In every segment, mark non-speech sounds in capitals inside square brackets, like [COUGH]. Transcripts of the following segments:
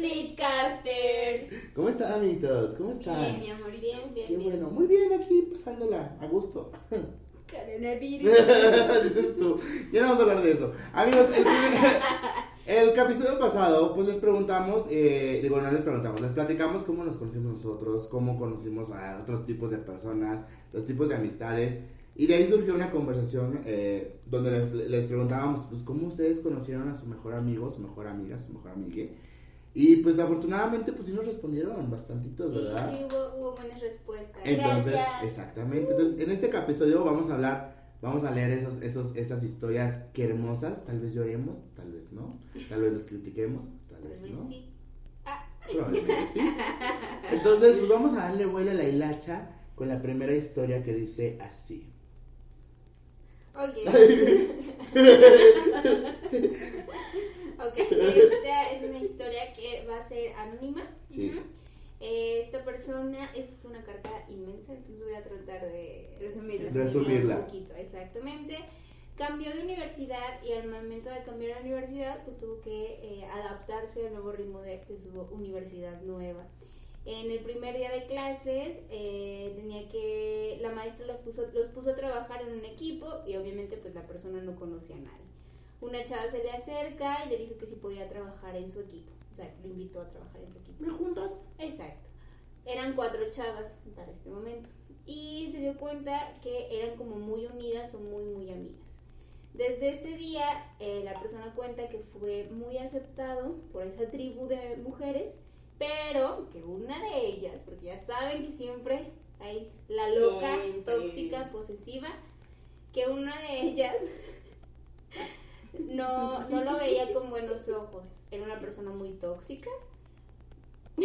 Flipcasters. ¿Cómo están, amiguitos? ¿Cómo están? Bien, mi amor, bien, bien, Qué bien. bueno, muy bien aquí pasándola a gusto. Coronavirus. [LAUGHS] Dices tú. Ya no vamos a hablar de eso. Amigos, el, primer- [LAUGHS] el episodio pasado, pues les preguntamos, eh, digo, no les preguntamos, les platicamos cómo nos conocimos nosotros, cómo conocimos a otros tipos de personas, los tipos de amistades. Y de ahí surgió una conversación eh, donde les, les preguntábamos, pues, cómo ustedes conocieron a su mejor amigo, su mejor amiga, su mejor amigue. Y pues afortunadamente, pues sí nos respondieron bastantitos, ¿verdad? sí, hubo, hubo buenas respuestas. Entonces, Gracias. exactamente. Entonces, en este episodio vamos a hablar, vamos a leer esos, esos, esas historias que hermosas. Tal vez lloremos, tal vez no. Tal vez los critiquemos, tal vez no. sí. Ah, [LAUGHS] sí. Entonces, pues vamos a darle vuelo a la hilacha con la primera historia que dice así. ok. [LAUGHS] [LAUGHS] ok, esta es una historia que va a ser anónima. Sí. Eh, esta persona es una carta inmensa, entonces voy a tratar de resumirla. Resumirla. Un poquito, exactamente. Cambió de universidad y al momento de cambiar de universidad, pues tuvo que eh, adaptarse al nuevo ritmo de, de su universidad nueva. En el primer día de clases eh, tenía que la maestra los puso, los puso a trabajar en un equipo y obviamente pues la persona no conocía a nadie. Una chava se le acerca y le dijo que si podía trabajar en su equipo, o sea, lo invitó a trabajar en su equipo. ¿Me juntan? Exacto. Eran cuatro chavas para este momento. Y se dio cuenta que eran como muy unidas o muy, muy amigas. Desde ese día, eh, la persona cuenta que fue muy aceptado por esa tribu de mujeres, pero que una de ellas, porque ya saben que siempre hay la loca, tóxica, posesiva, que una de ellas no, no lo veía con buenos ojos. Era una persona muy tóxica. [LAUGHS]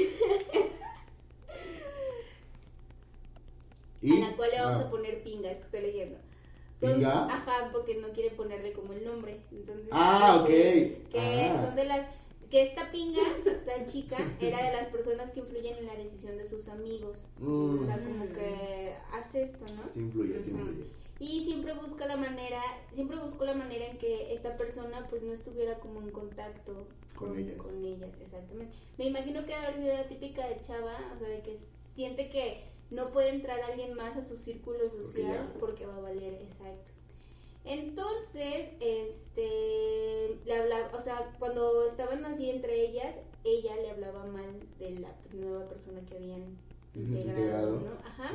¿Y? a la cual le vamos Ah, a poner pinga, es que estoy leyendo. Son- ¿Pinga? Ajá, porque no quieren ponerle como el nombre. Entonces, Ah, ok. Que Ah. son de las. Que esta pinga, tan chica, era de las personas que influyen en la decisión de sus amigos. Mm. O sea, como que hace esto, ¿no? Sí influye, sí influye. Y siempre busca la manera, siempre buscó la manera en que esta persona pues no estuviera como en contacto Con ellas. con ellas, exactamente. Me imagino que debe haber sido la típica de chava, o sea, de que siente que no puede entrar alguien más a su círculo social porque va a valer, exacto. Entonces, este, le hablaba, o sea, cuando estaban así entre ellas, ella le hablaba mal de la nueva persona que habían integrado, integrado. ¿no? Ajá.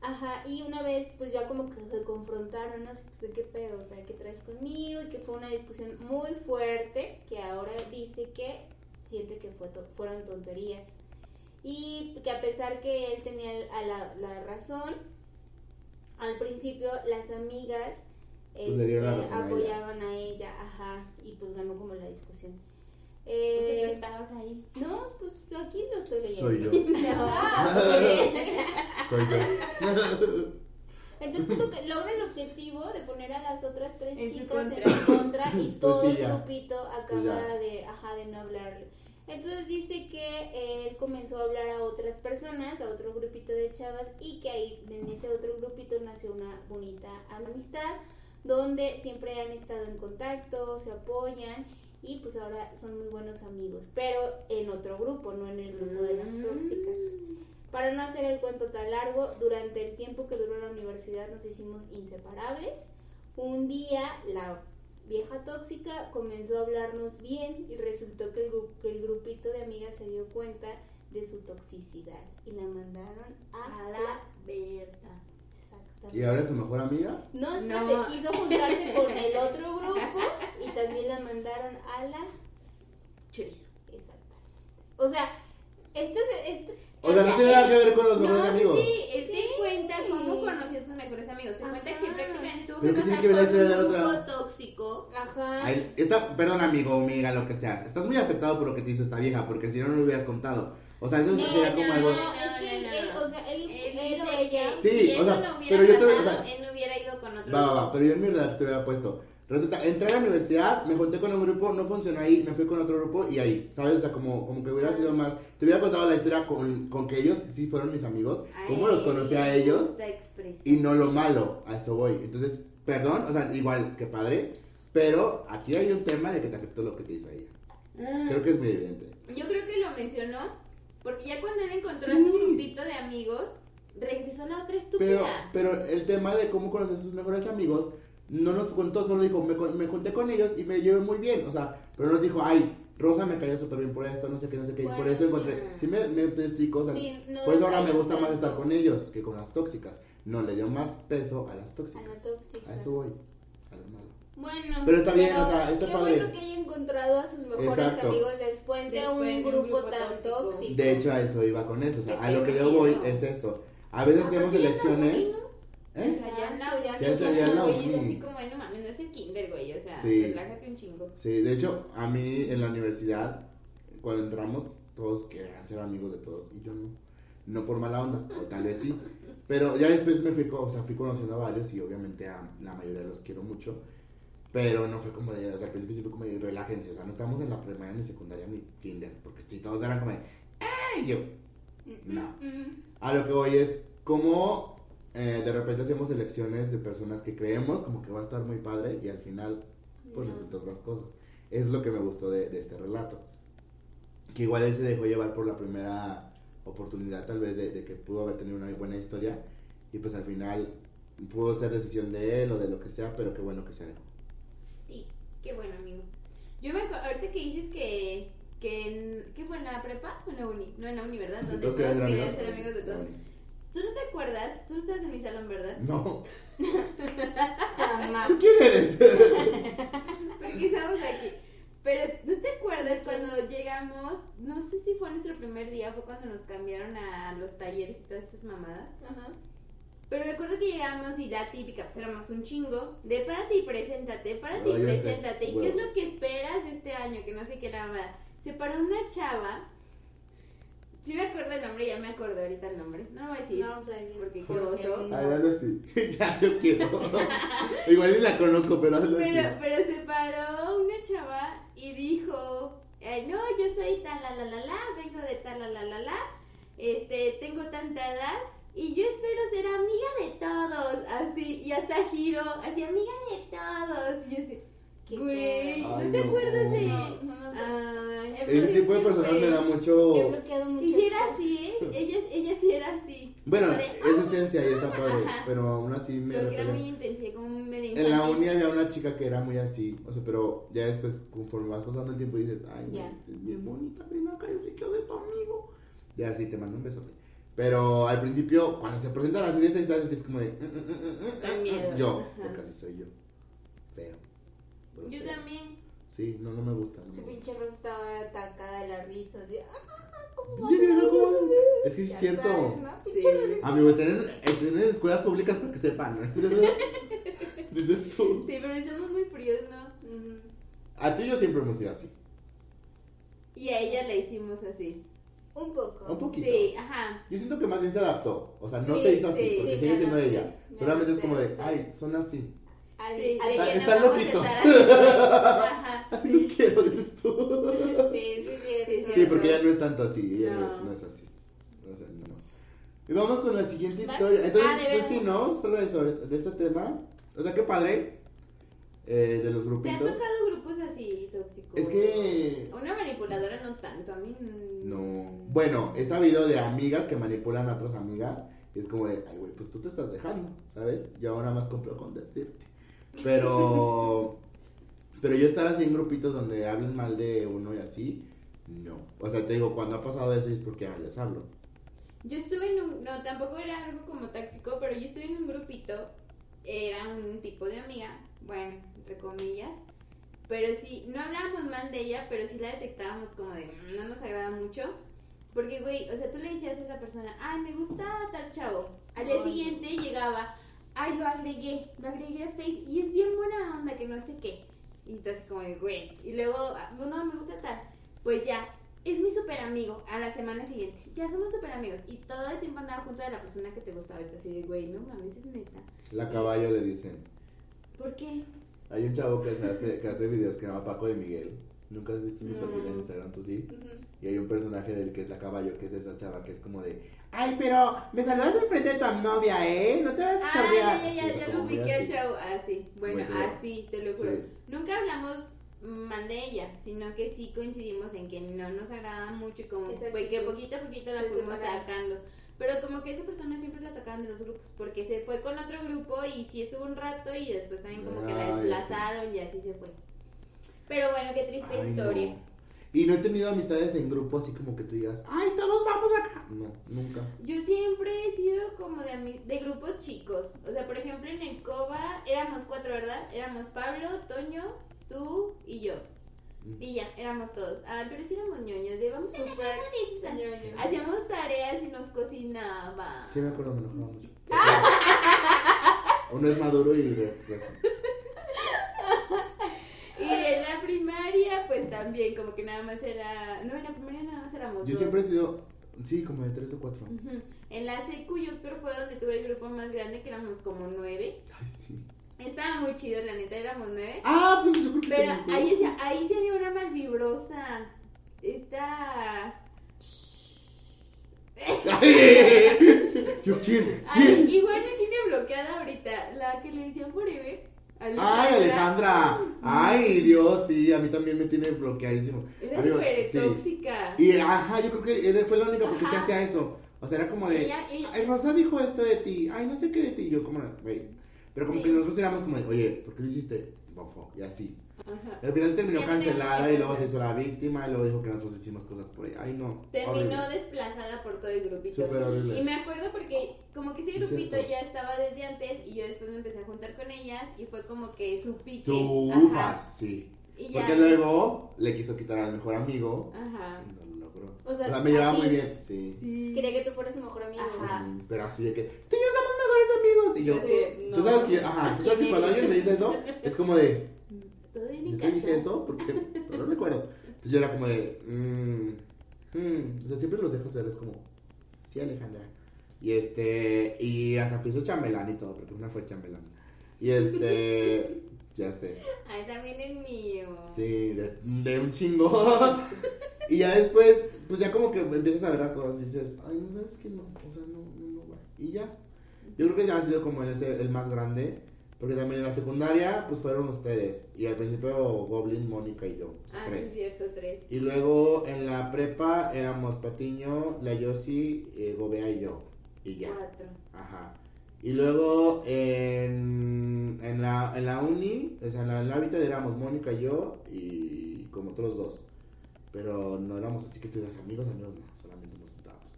Ajá, y una vez pues ya como que se confrontaron. Así, Pues, ¿qué pedo? O sea, ¿qué traes conmigo? Y que fue una discusión muy fuerte, que ahora dice que siente que fue to- fueron tonterías. Y que a pesar que él tenía a la, la razón, al principio las amigas Pues este, razón a ella. apoyaban a ella, ajá, y pues ganó como la discusión. Eh, estabas ahí. no, pues aquí lo estoy leyendo. Soy yo. [LAUGHS] Ah, ok. Soy yo. Entonces logra el objetivo de poner a las otras tres En chicas contra. en contra y Pues todo sí, el grupito acaba Pues de, ajá, de no hablarle. Entonces dice que él comenzó a hablar a otras personas, a otro grupito de chavas y que ahí en ese otro grupito nació una bonita amistad donde siempre han estado en contacto, se apoyan y pues ahora son muy buenos amigos, pero en otro grupo, no en el grupo de las tóxicas. Para no hacer el cuento tan largo, durante el tiempo que duró la universidad nos hicimos inseparables. Un día la vieja tóxica comenzó a hablarnos bien y resultó que el, que el grupito de amigas se dio cuenta de su toxicidad y la mandaron a, A la verga. ¿Y ahora es su mejor amiga? No, No. no. quiso juntarse con el otro grupo y también la mandaron a la Chorizo. Exactamente. O sea, esto, es- esto- O sea, no tiene nada que ver con los no, mejores amigos. Sí, él te cuenta cómo conoció a sus mejores amigos. Te cuenta que Ajá. prácticamente tuvo que ¿qué tiene pasar que por un grupo otra? tóxico. Ajá. Ay, está, perdón, amigo, amiga, lo que sea. Estás muy afectado por lo que te hizo esta vieja, porque si no, no lo hubieras contado. O sea, eso No, sería como no, algo. No, es que no, no. él, o sea, él, Él él o dice ella. Sí, o sea, no hubiera pero yo te- o sea, él no hubiera ido con otro Va, va, va, pero yo en mi relato te hubiera puesto. Resulta, entré a la universidad, me junté con un grupo, no funcionó ahí, me fui con otro grupo y ahí, ¿sabes? O sea, como, como que hubiera sido más. Te hubiera contado la historia con, con que ellos sí fueron mis amigos, cómo los conocí a ellos y no lo malo, a eso voy. Entonces, perdón, o sea, igual que padre, pero aquí hay un tema de que te afectó lo que te hizo ella. Mm, Creo que es muy evidente. Yo creo que lo mencionó porque ya cuando él encontró a Sí. su grupito de amigos, regresó a la otra Pero, estúpida. pero el tema de cómo conocer a sus mejores amigos, no nos contó, solo dijo, me, me junté con ellos y me llevé muy bien, o sea, pero nos dijo, ay, Rosa me cayó súper bien por esto, no sé qué, no sé qué, y por Bueno, eso encontré, sí. sí me, me, explico, o sea, Sí, no por eso ahora me gusta más estar con ellos que con las tóxicas, no, le dio más peso a las A tóxicas, la tóxica. a eso voy, a lo malo. Bueno, Pero está bien, o sea, está qué padre. bueno que haya encontrado a sus mejores Exacto. amigos después de Después un de un grupo, grupo tan tóxico. tóxico. De hecho, a eso iba con eso, o sea, a lo que yo voy es eso, a veces hacemos ¿por qué ya elecciones, ¿eh? Ya no, la así como, no mames, no es el kinder, güey, o sea, Sí. relájate un chingo. Sí, de hecho, a mí en la universidad, cuando entramos, todos querían ser amigos de todos y yo no. No por mala onda, o tal vez sí. Pero ya después me fui, o sea, fui conociendo a varios y obviamente a la mayoría los quiero mucho. Pero no fue como de, o sea, al principio sí fue como de relájense, o sea, no estamos en la primaria ni secundaria ni kinder, porque si todos eran como de, ¡ay! Yo, no. A lo que voy es, como eh, de repente hacemos elecciones de personas que creemos como que va a estar muy padre y al final, pues resultan otras cosas. Es lo que me gustó de, de este relato. Que igual él se dejó llevar por la primera oportunidad, tal vez, de, de que pudo haber tenido una buena historia y pues al final pudo ser decisión de él o de lo que sea, pero qué bueno que se dejó. Sí, qué bueno, amigo. Yo me acuerdo, ahorita que dices que, que en, ¿qué fue en la prepa o en la uni? No, en la uni, ¿verdad? Donde Todos querían ser ser amigos de todos. ¿Tú no te acuerdas? Tú no estás en mi salón, ¿verdad? No, [LAUGHS] Jamás. ¿tú quién eres? [LAUGHS] Porque estamos aquí. Pero, ¿no te acuerdas cuando llegamos? No sé si fue nuestro primer día, fue cuando nos cambiaron a los talleres y todas esas mamadas. Ajá. Pero me acuerdo que llegamos y la típica, pues éramos un chingo, de párate y preséntate, párate y preséntate. ¿Y qué es lo que esperas de este año? Que no sé qué nada. Se paró una chava. Sí me acuerdo el nombre, ya me acuerdo ahorita el nombre. No lo voy a decir. No decir. Porque qué oso. Ay, hazlo así. ya, yo [LAUGHS] quiero. [LAUGHS] Igual ni la conozco, pero hazlo así. Pero, pero se paró una chava y dijo, "Ay, no, yo soy tal la la la la, vengo de tal la la la la, este, tengo tanta edad y yo espero ser amiga de todos, así, y hasta giro, así, amiga de todos, y yo así, güey. ¿no Ay, te no. acuerdas de...? No, no, no. Ay, Ese tipo de personas me da mucho. Y si era así, ¿eh? [LAUGHS] Ella, ella sí era así. Bueno, Como de, es esencia y está padre, Ajá. pero aún así me Pero que era repele. muy intensa, como medio En la infantil. uni había una chica que era muy así, o sea, pero ya después, conforme vas pasando el tiempo, dices, ay, no, Ya. es bien bonita, ven acá, yo sí quiero de tu amigo. Ya, sí, te mando un besote. Pero al principio, cuando se presentan así de esa instancia, es como de, "Mm, mm, mm, mm, mm, Da mm". miedo. yo, Ajá. porque así soy yo, feo. Yo también. Sí, no, no me gusta. Su pinche rosa estaba atacada de la risa. Así, "Ah, ¿cómo va a Ya, ser ya, eso?" ¿cómo? Es que es cierto. sabes, ¿no? Sí. Amigos, estén en, estén en escuelas públicas para que sepan. [LAUGHS] Dices tú. Sí, pero somos muy fríos, ¿no? A ti y yo siempre hemos sido así. Y a ella la hicimos así. Un poco. Un poquito. Sí, ajá. Yo siento que más bien se adaptó. O sea, no Sí, se hizo así, sí, porque sigue siendo ella. Solamente es como de, ay, son así. Al- Sí, al- están loquitos. así. Los quiero, dices tú. Sí, sí, sí, Sí, porque ella no es tanto así, ella no, No. es, no es así. O sea, no. Y vamos con la siguiente historia. Entonces, Ah, pues sí, ¿no? Solo eso, de este tema. O sea, qué padre. eh, de los ¿Te han grupitos. tocado grupos así tóxicos? Es que Una manipuladora no tanto, a mí No. Bueno, he sabido de amigas que manipulan a otras amigas. Y es como de, ay, güey, pues tú te estás dejando, ¿sabes? Yo ahora más compro con decirte. Pero. [LAUGHS] pero yo estar así en grupitos donde hablan mal de uno y así, no. O sea, te digo, cuando ha pasado eso es porque ya les hablo. Yo estuve en un, no, tampoco era algo como táctico, pero yo estuve en un grupito, era un tipo de amiga, bueno, entre comillas, pero sí, no hablábamos mal de ella, pero sí la detectábamos como de, "Mm, no nos agrada mucho, Porque, güey, o sea, tú le decías a esa persona, ay, me gusta tal chavo. Al día siguiente llegaba, ay, lo agregué, lo agregué a Face y es bien buena onda, que no sé qué. Y entonces, como de, güey. Y luego, ah, no, me gusta tal. Pues ya, es mi super amigo. A la semana siguiente, ya somos super amigos. Y todo el tiempo andaba junto de la persona que te gustaba. Entonces, así de, güey, no mames, es neta. La caballo le dicen. ¿Por qué? Hay un chavo que, se hace, que hace videos que se llama Paco de Miguel. ¿Nunca has visto ese No. perfil en Instagram? ¿Tú sí? Y hay un personaje del que es la caballo, que es esa chava que es como de... Ay, pero me saludas de frente de tu novia, ¿eh? No te vas a Ah, sordear. ya, ya, ya, ya lo ubiqué al así. chavo. Ah, sí. Bueno, así, te lo juro. Sí. Nunca hablamos mal de ella, sino que sí coincidimos en que no nos agradaba mucho y como fue que poquito a poquito la fuimos sacando. Pero como que esa persona siempre la sacaban de los grupos, porque se fue con otro grupo y sí estuvo un rato y después también como que la Ay, desplazaron y así se fue. Pero bueno, qué triste Ay, historia. no. Y no he tenido amistades en grupo así como que tú digas, ay, todos vamos acá. No, nunca. Yo siempre he sido como de, de grupos chicos. O sea, por ejemplo, en el COBA éramos cuatro, ¿verdad? Éramos Pablo, Toño, tú y yo. Y ya, éramos todos. Ah, pero sí éramos ñoños. De vamos a la Súper. Hacíamos tareas y nos cocinaba. Sí, me acuerdo, me enojaba mucho. [LAUGHS] Uno es maduro y de Y en la primaria, pues también, como que nada más era. No, en la primaria nada más éramos Yo dos. siempre he sido, sí, como de tres o cuatro. En la secu yo creo fue donde tuve el grupo más grande, que éramos como nueve. Ay, sí. Estaba muy chido, la neta, éramos nueve. Ah, pues yo creo que Pero ahí, sí- ahí sí había una malvibrosa. Esta. [LAUGHS] Yo, ¿quién? Ay, ¿Quién? igual me tiene bloqueada ahorita. La que le decían Forever. Ay, Alejandra. Ay, Dios, sí, a mí también me tiene bloqueadísimo. Era súper sí. tóxica. Y ajá, yo creo que era- fue la única porque se hacía eso. O sea, era como de, Ella- ella- ay, Rosa dijo esto de ti, ay, no sé qué de ti. Y yo, como, güey. Pero como Sí. que nosotros éramos como de, oye, ¿por qué lo hiciste? Bofo, y así. Ajá. Al final terminó Siempre cancelada y luego se hizo la víctima y luego dijo que nosotros hicimos cosas por ella. Ay, no. Terminó horrible. desplazada por todo el grupito. Súper horrible. Y me acuerdo porque como que ese grupito cierto. ya estaba desde antes y yo después me empecé a juntar con ellas y fue como que su pique. Tú, Ajá. ufas, sí. Y ya. Porque luego le quiso quitar al mejor amigo. Ajá. y No lo logró. O sea, me llevaba muy bien, sí. Sí. Quería que tú fueras su mejor amigo. Ajá. Pero así de que, tú y yo somos mejores amigos. Y yo, Sí, tú no. sabes que, ajá, tú sabes que ¿Quién cuando alguien me dice eso, es como de, ¿yo en te dije eso? Porque no recuerdo. Entonces yo era como de, mmm, mm. O sea, siempre los dejo ser, es como, sí, Alejandra. Y este, y hasta piso chambelán y todo, porque una fue chambelán. Y este, [LAUGHS] ya sé. Ay, también el mío. Sí, de, de un chingo. [LAUGHS] y ya después, pues ya como que empiezas a ver las cosas y dices, ay, no sabes que no, o sea, no, no, no. Y ya. Yo creo que ya ha sido como ese- el más grande, porque también en la secundaria, pues fueron ustedes. Y al principio Goblin, Mónica y yo, Ah, tres. es cierto, tres. Y luego en la prepa éramos Patiño, la Yossi, eh, Gobea y yo. Y ya. Cuatro. Ajá. Y luego en, en, la, en la uni, o sea, en la, en la hábitat éramos Mónica y yo y como otros dos. Pero no éramos así que tuvieras amigos, amigos no, solamente nos juntábamos.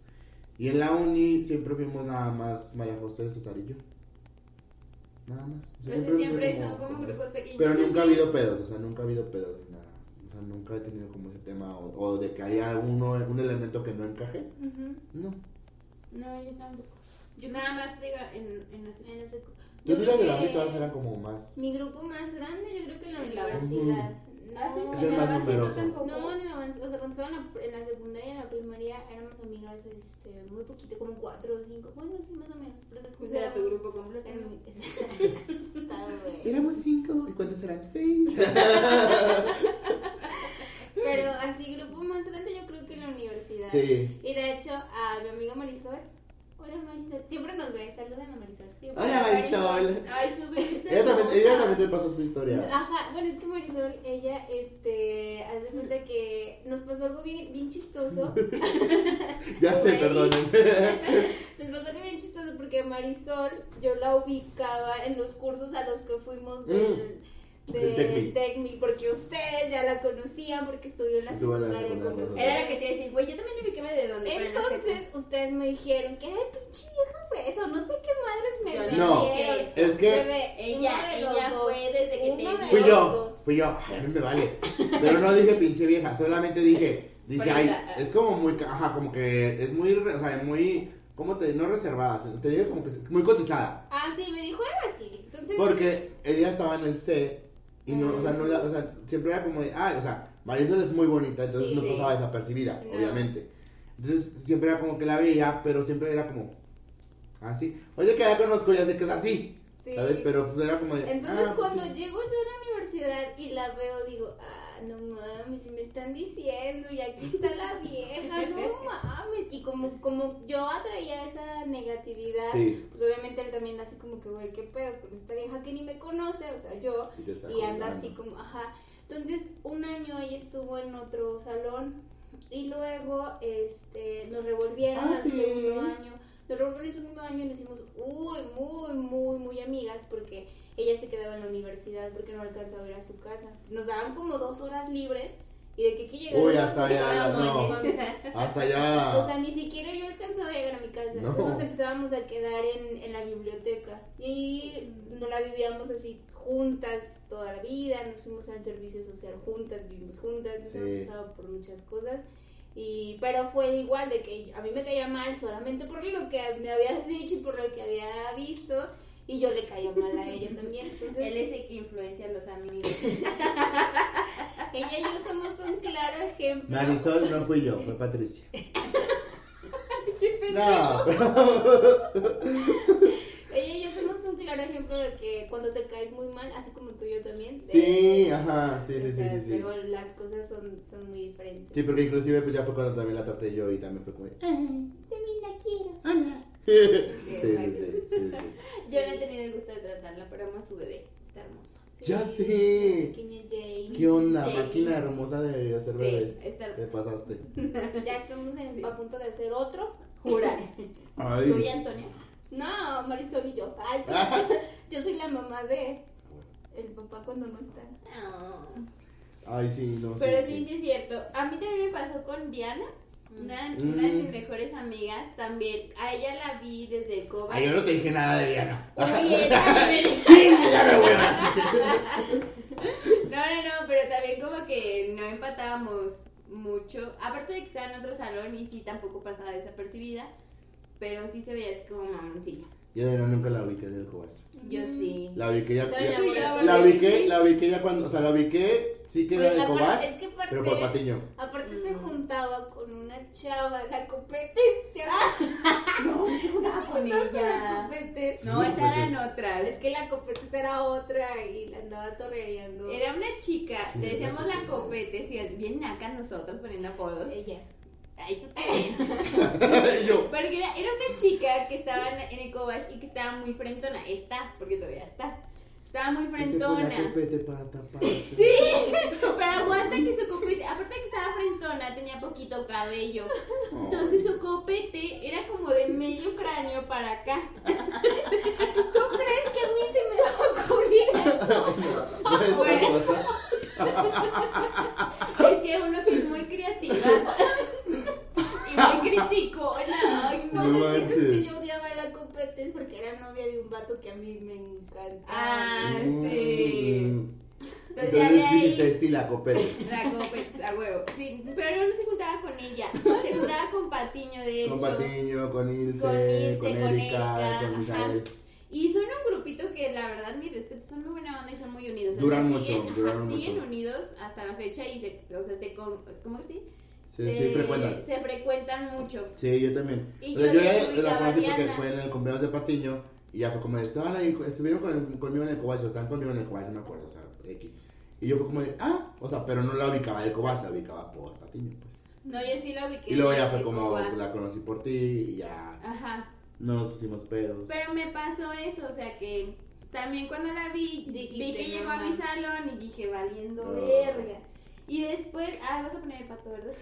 Y en la uni siempre fuimos nada más María José, yo. Nada más. O sea, Entonces fue siempre son como eso. grupos pequeños. Pero Yo nunca ha habido pedos, o sea, nunca ha habido pedos ni nada. O sea, nunca he tenido como ese tema o, o de que haya uno, un elemento que no encaje. Ujú. No. No, yo tampoco. Yo nada más digo en, en la En la secu- Yo sí creo la que uni todas eran como más... Mi grupo más grande, yo creo que en la la universidad. Ah, sí, No, Es el más numeroso. No, en la, o sea, cuando estaba en la, en la secundaria y en la primaria éramos amigas este, muy poquito, como cuatro o cinco. Bueno, sí, más o menos. Pero Pues era tu grupo completo. [LAUGHS] Éramos cinco, ¿y cuántos eran? Seis. [LAUGHS] Pero así, grupo más grande, yo creo que en la universidad. Sí. Y de hecho, a mi amiga Marisol. Hola Marisol. Siempre nos ve. Saludan a Marisol. Siempre. Hola, Marisol. Ay, sube. Ella [LAUGHS] también, ella también te pasó su historia. Ajá, bueno, es que Marisol, ella, este, haz de cuenta que nos pasó algo bien, bien chistoso. [LAUGHS] Ya sé, perdonen. [LAUGHS] Nos pasó algo bien chistoso porque Marisol, yo la ubicaba en los cursos a los que fuimos del, Mm. Del del Tecmi, porque ustedes ya la conocían porque estudió en la secundaria con secundaria. ustedes. Era la que te decía, güey, yo también ubicame de dónde. pero en la Entonces, ustedes me dijeron que, ay, pinche vieja fresa, no sé qué madres me no. Es que- Bebé, Ella- de ella dos, fue desde que te de. Fui yo, dos. fui yo. A mí me vale. Pero no dije pinche vieja, solamente dije, Dije, ay, es como muy, ca- ajá, como que es muy, o sea, muy, ¿cómo te, no reservada, te digo como que es muy cotizada. Ah, sí, me dijo algo así. Entonces, Porque ella estaba en el C y no, o sea, no la, o sea, siempre era como de, ay, o sea, Marisol es muy bonita, entonces Sí, no pasaba desapercibida, No. obviamente. Entonces siempre era como que la veía, pero siempre era como, así. Oye, que ya conozco, ya sé que es así, Sí. ¿sabes? Pero pues era como de, Entonces ah, pues, cuando sí. llego yo a la universidad y la veo, digo, ah, no mames, si me están diciendo, y aquí está la vieja, no mames. Y como, como yo atraía esa negatividad, Sí. pues obviamente él también así como que, güey, qué pedo con esta vieja que ni me conoce, o sea, yo, Y y anda así como, ajá. Entonces, un año ella estuvo en otro salón y luego este, nos revolvieron Ah, al sí. segundo año. Nos revolvieron el segundo año nos hicimos uy, muy, muy, muy amigas porque ella se quedaba en la universidad porque no alcanzaba a ir a su casa. Nos daban como dos horas libres y de que aquí llegamos. Uy, [LAUGHS] hasta allá, no. Hasta ya. O sea, ni siquiera yo alcanzaba a llegar a mi casa. No. Nos empezábamos a quedar en, en la biblioteca. Y no la vivíamos así juntas toda la vida. Nos fuimos al servicio social juntas, vivimos juntas. Nos Sí. hemos usado por muchas cosas. Y, pero fue igual de que a mí me caía mal solamente por lo que me habías dicho y por lo que había visto. Y yo le caía mal a ella también. Entonces, Él es el que influencia a los amigos. [LAUGHS] ella y yo somos un claro ejemplo. Marisol no fui yo, fue Patricia. [LAUGHS] no, [LAUGHS] pero... Ella y yo somos un claro ejemplo de que cuando te caes muy mal, así como tú y yo también. Sí, ajá, sí, sí, sí, sí, sí. Luego las cosas son, son muy diferentes. Sí, porque inclusive pues ya fue cuando también la traté yo y también fue como... de, También la quiero. [LAUGHS] Sí, sí, sí, sí, sí, sí. Yo no he tenido el gusto de tratarla, pero amo a su bebé. Está hermoso. Ya sé. Jane. ¿Qué onda? Jamie. Máquina hermosa de hacer Sí, bebés. está Te pasaste. [LAUGHS] Ya estamos en- a punto de hacer otro. Jura. Ay. ¿Tú y Antonio? No, Marisol y yo. Ay, [LAUGHS] [LAUGHS] yo soy la mamá de el papá cuando no está. Ay, sí, no Pero sí, sí es cierto. A mí también me pasó con Diana. Una, una de mis Mm. mejores amigas también. A ella la vi desde el COVID. Ay, yo no te dije nada de Diana. [LAUGHS] Oye. No, no, no, pero también como que no empatábamos mucho. Aparte de que estaba en otro salón y sí tampoco pasaba desapercibida. Pero sí se veía así como mamoncilla. Yo de nunca la ubiqué del cobacho. Yo sí. La ubiqué ya, ya- no, la, ubiqué, la ubiqué ya cuando, o sea, la ubiqué, sí que era Pues de Cobach, es que aparte- pero por Patiño. Aparte se Mm. juntaba con una chava, la copete. ¿te [LAUGHS] No, se juntaba [LAUGHS] con La ella. No, esas eran es- otras. Es que la copete era otra y la andaba torreando. Era una chica, Sí, le decíamos la la copete, si bien naca nosotros poniendo apodos. ella. Ay, tú también. Y yo, Porque era, era una chica que estaba en, en el Cobach y que estaba muy frentona. Está, porque todavía está. Estaba muy frentona. para taparse. Sí, pero aguanta que su copete, aparte que estaba frentona, tenía poquito cabello. Entonces su copete era como de medio cráneo para acá. ¿Tú crees que a mí se me va a ocurrir eso? Bueno. Es que uno que es muy creativa y muy criticona. Ay, No, No me dices que manches. yo odiaba la copete es porque era novia de un vato que a mí me encantaba. Ah, Mm. sí. Entonces ya de Entonces ahí sí, la copete. la copete, a huevo. Sí, pero no se juntaba con ella. Se juntaba con Patiño, de hecho. Con Patiño, con Ilse, Con Ilse, con con Erika, Erika, con Misael. Y son un grupito que la verdad, mis respetos, son muy buena onda y son muy unidos. Duran siguen- mucho, [LAUGHS] Siguen mucho. unidos hasta la fecha y se, o sea, se, ¿cómo frecuentan. Se frecuentan mucho. Sí, yo también. Y O sea, yo la conocí porque fue en el cumpleaños de Patiño y ya fue como de, estaban ahí, estuvieron con el- conmigo en el cobacho, estaban conmigo en el cobacho, no me acuerdo, o sea, X. Y yo fue como de, ah, o sea, pero no la ubicaba del cobacho, la ubicaba por Patiño, pues. No, yo sí la ubiqué. Y luego ya fue como, la conocí por ti y ya Ajá. no nos pusimos pedos. Pero me pasó eso, o sea que también cuando la vi, Dijiste, vi que llegó a mi salón y dije, valiendo No. verga. Y después, ah, vas a poner el pato, ¿verdad?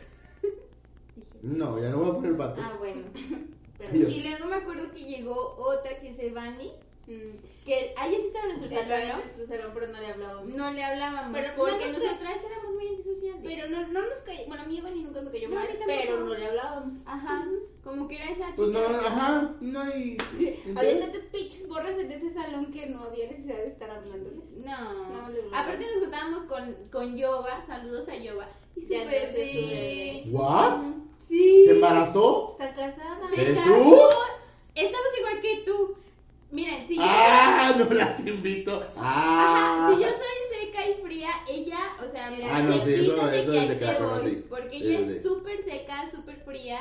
[LAUGHS] dije. No, ya no voy a poner patos. Ah, bueno. [LAUGHS] Y luego me acuerdo que llegó otra que es Evani, Mm. que ayer sí estaba en nuestro Estaba en salón, nuestro salón, pero no le hablábamos. ¿no? No le hablábamos, Pero no porque nos nosotras éramos muy antisociales. Pero no, no nos cayó. Bueno, a mí Evani nunca me cayó No, mal, pero no le hablábamos. Ajá, como que era esa chica. Pues no, ajá, no hay... [LAUGHS] Había tantas pinches borras en ese salón que no había necesidad de estar hablándoles. No. No, Aparte nos juntábamos con, con Yoba, saludos a Yoba, y su Ya no bebé. ¿What? Sí. ¿Se embarazó? Está casada. Se. Estamos igual que tú. Miren, si yo, Ah, no [LAUGHS] las invito. Ah. Ajá, si yo soy seca y fría, ella, o sea, me Ah, no, sí, eso- quítate eso que desde ahí que la conocí. porque ella sí. es súper seca, súper fría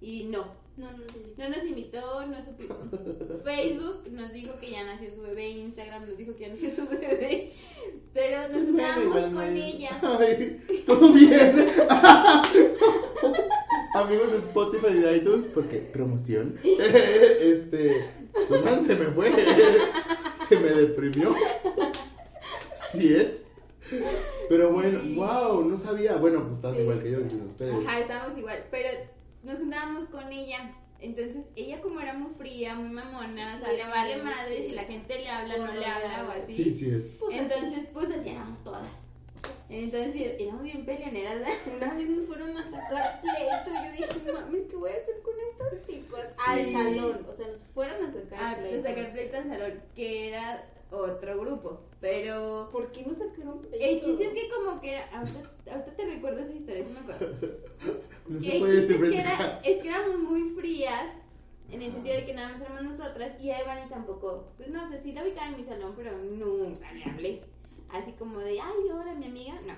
y no, No, no no nos invitó, no supimos. [LAUGHS] Facebook nos dijo que ya nació su bebé, Instagram nos dijo que ya nació su bebé, pero nos juntamos con ella. Ay, todo bien. [LAUGHS] Amigos de Spotify y de iTunes, porque promoción. Este, Susan se me fue. [LAUGHS] Se me deprimió. Sí es. Pero bueno, wow, no sabía. Bueno, pues están Sí. igual que yo, dicen ustedes. Ajá, estábamos igual, pero nos juntábamos con ella. Entonces, ella como era muy fría, muy mamona, o sea, Sí, le vale sí. madre si la gente le habla, no le habla o así. Sí, sí es. Pues Entonces, pues así éramos todas. Entonces, éramos bien peleoneras. [LAUGHS] Una vez nos fueron a sacar pleito. Yo dije, mames, ¿qué voy a hacer con estas tipas? Al salón. O sea, nos fueron a sacar Ah, pleito. de sacar pleito al salón, que era otro grupo. Pero ¿Por qué no sacaron pleito? el chiste es que como que era, ahorita, ahorita te recuerdo esa historia, sí me acuerdo. [LAUGHS] No Que se el puede chiste es que, era, es que éramos muy frías, en el sentido de que nada más éramos nosotras, y a Evani tampoco, pues no sé, sí la ubicaba en mi salón, pero nunca le hablé. Así como de, ay, hola, mi amiga, no.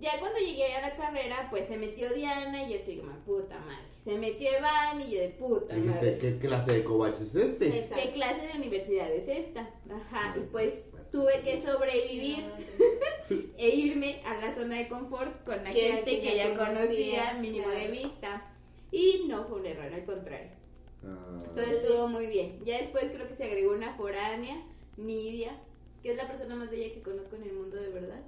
Ya cuando llegué a la carrera, pues se metió Diana y yo así como, puta madre. Se metió Evan y yo de puta madre. ¿qué clase de covacho es este? Exacto. ¿Qué clase de universidad es esta? Ajá, y pues tuve que sobrevivir [LAUGHS] e irme a la zona de confort con la gente que que ya conocía, conocía, mínimo claro. de vista. Y no fue un error, al contrario. Ah, Todo estuvo muy bien. Ya después creo que se agregó una foránea, Nidia, que es la persona más bella que conozco en el mundo de verdad.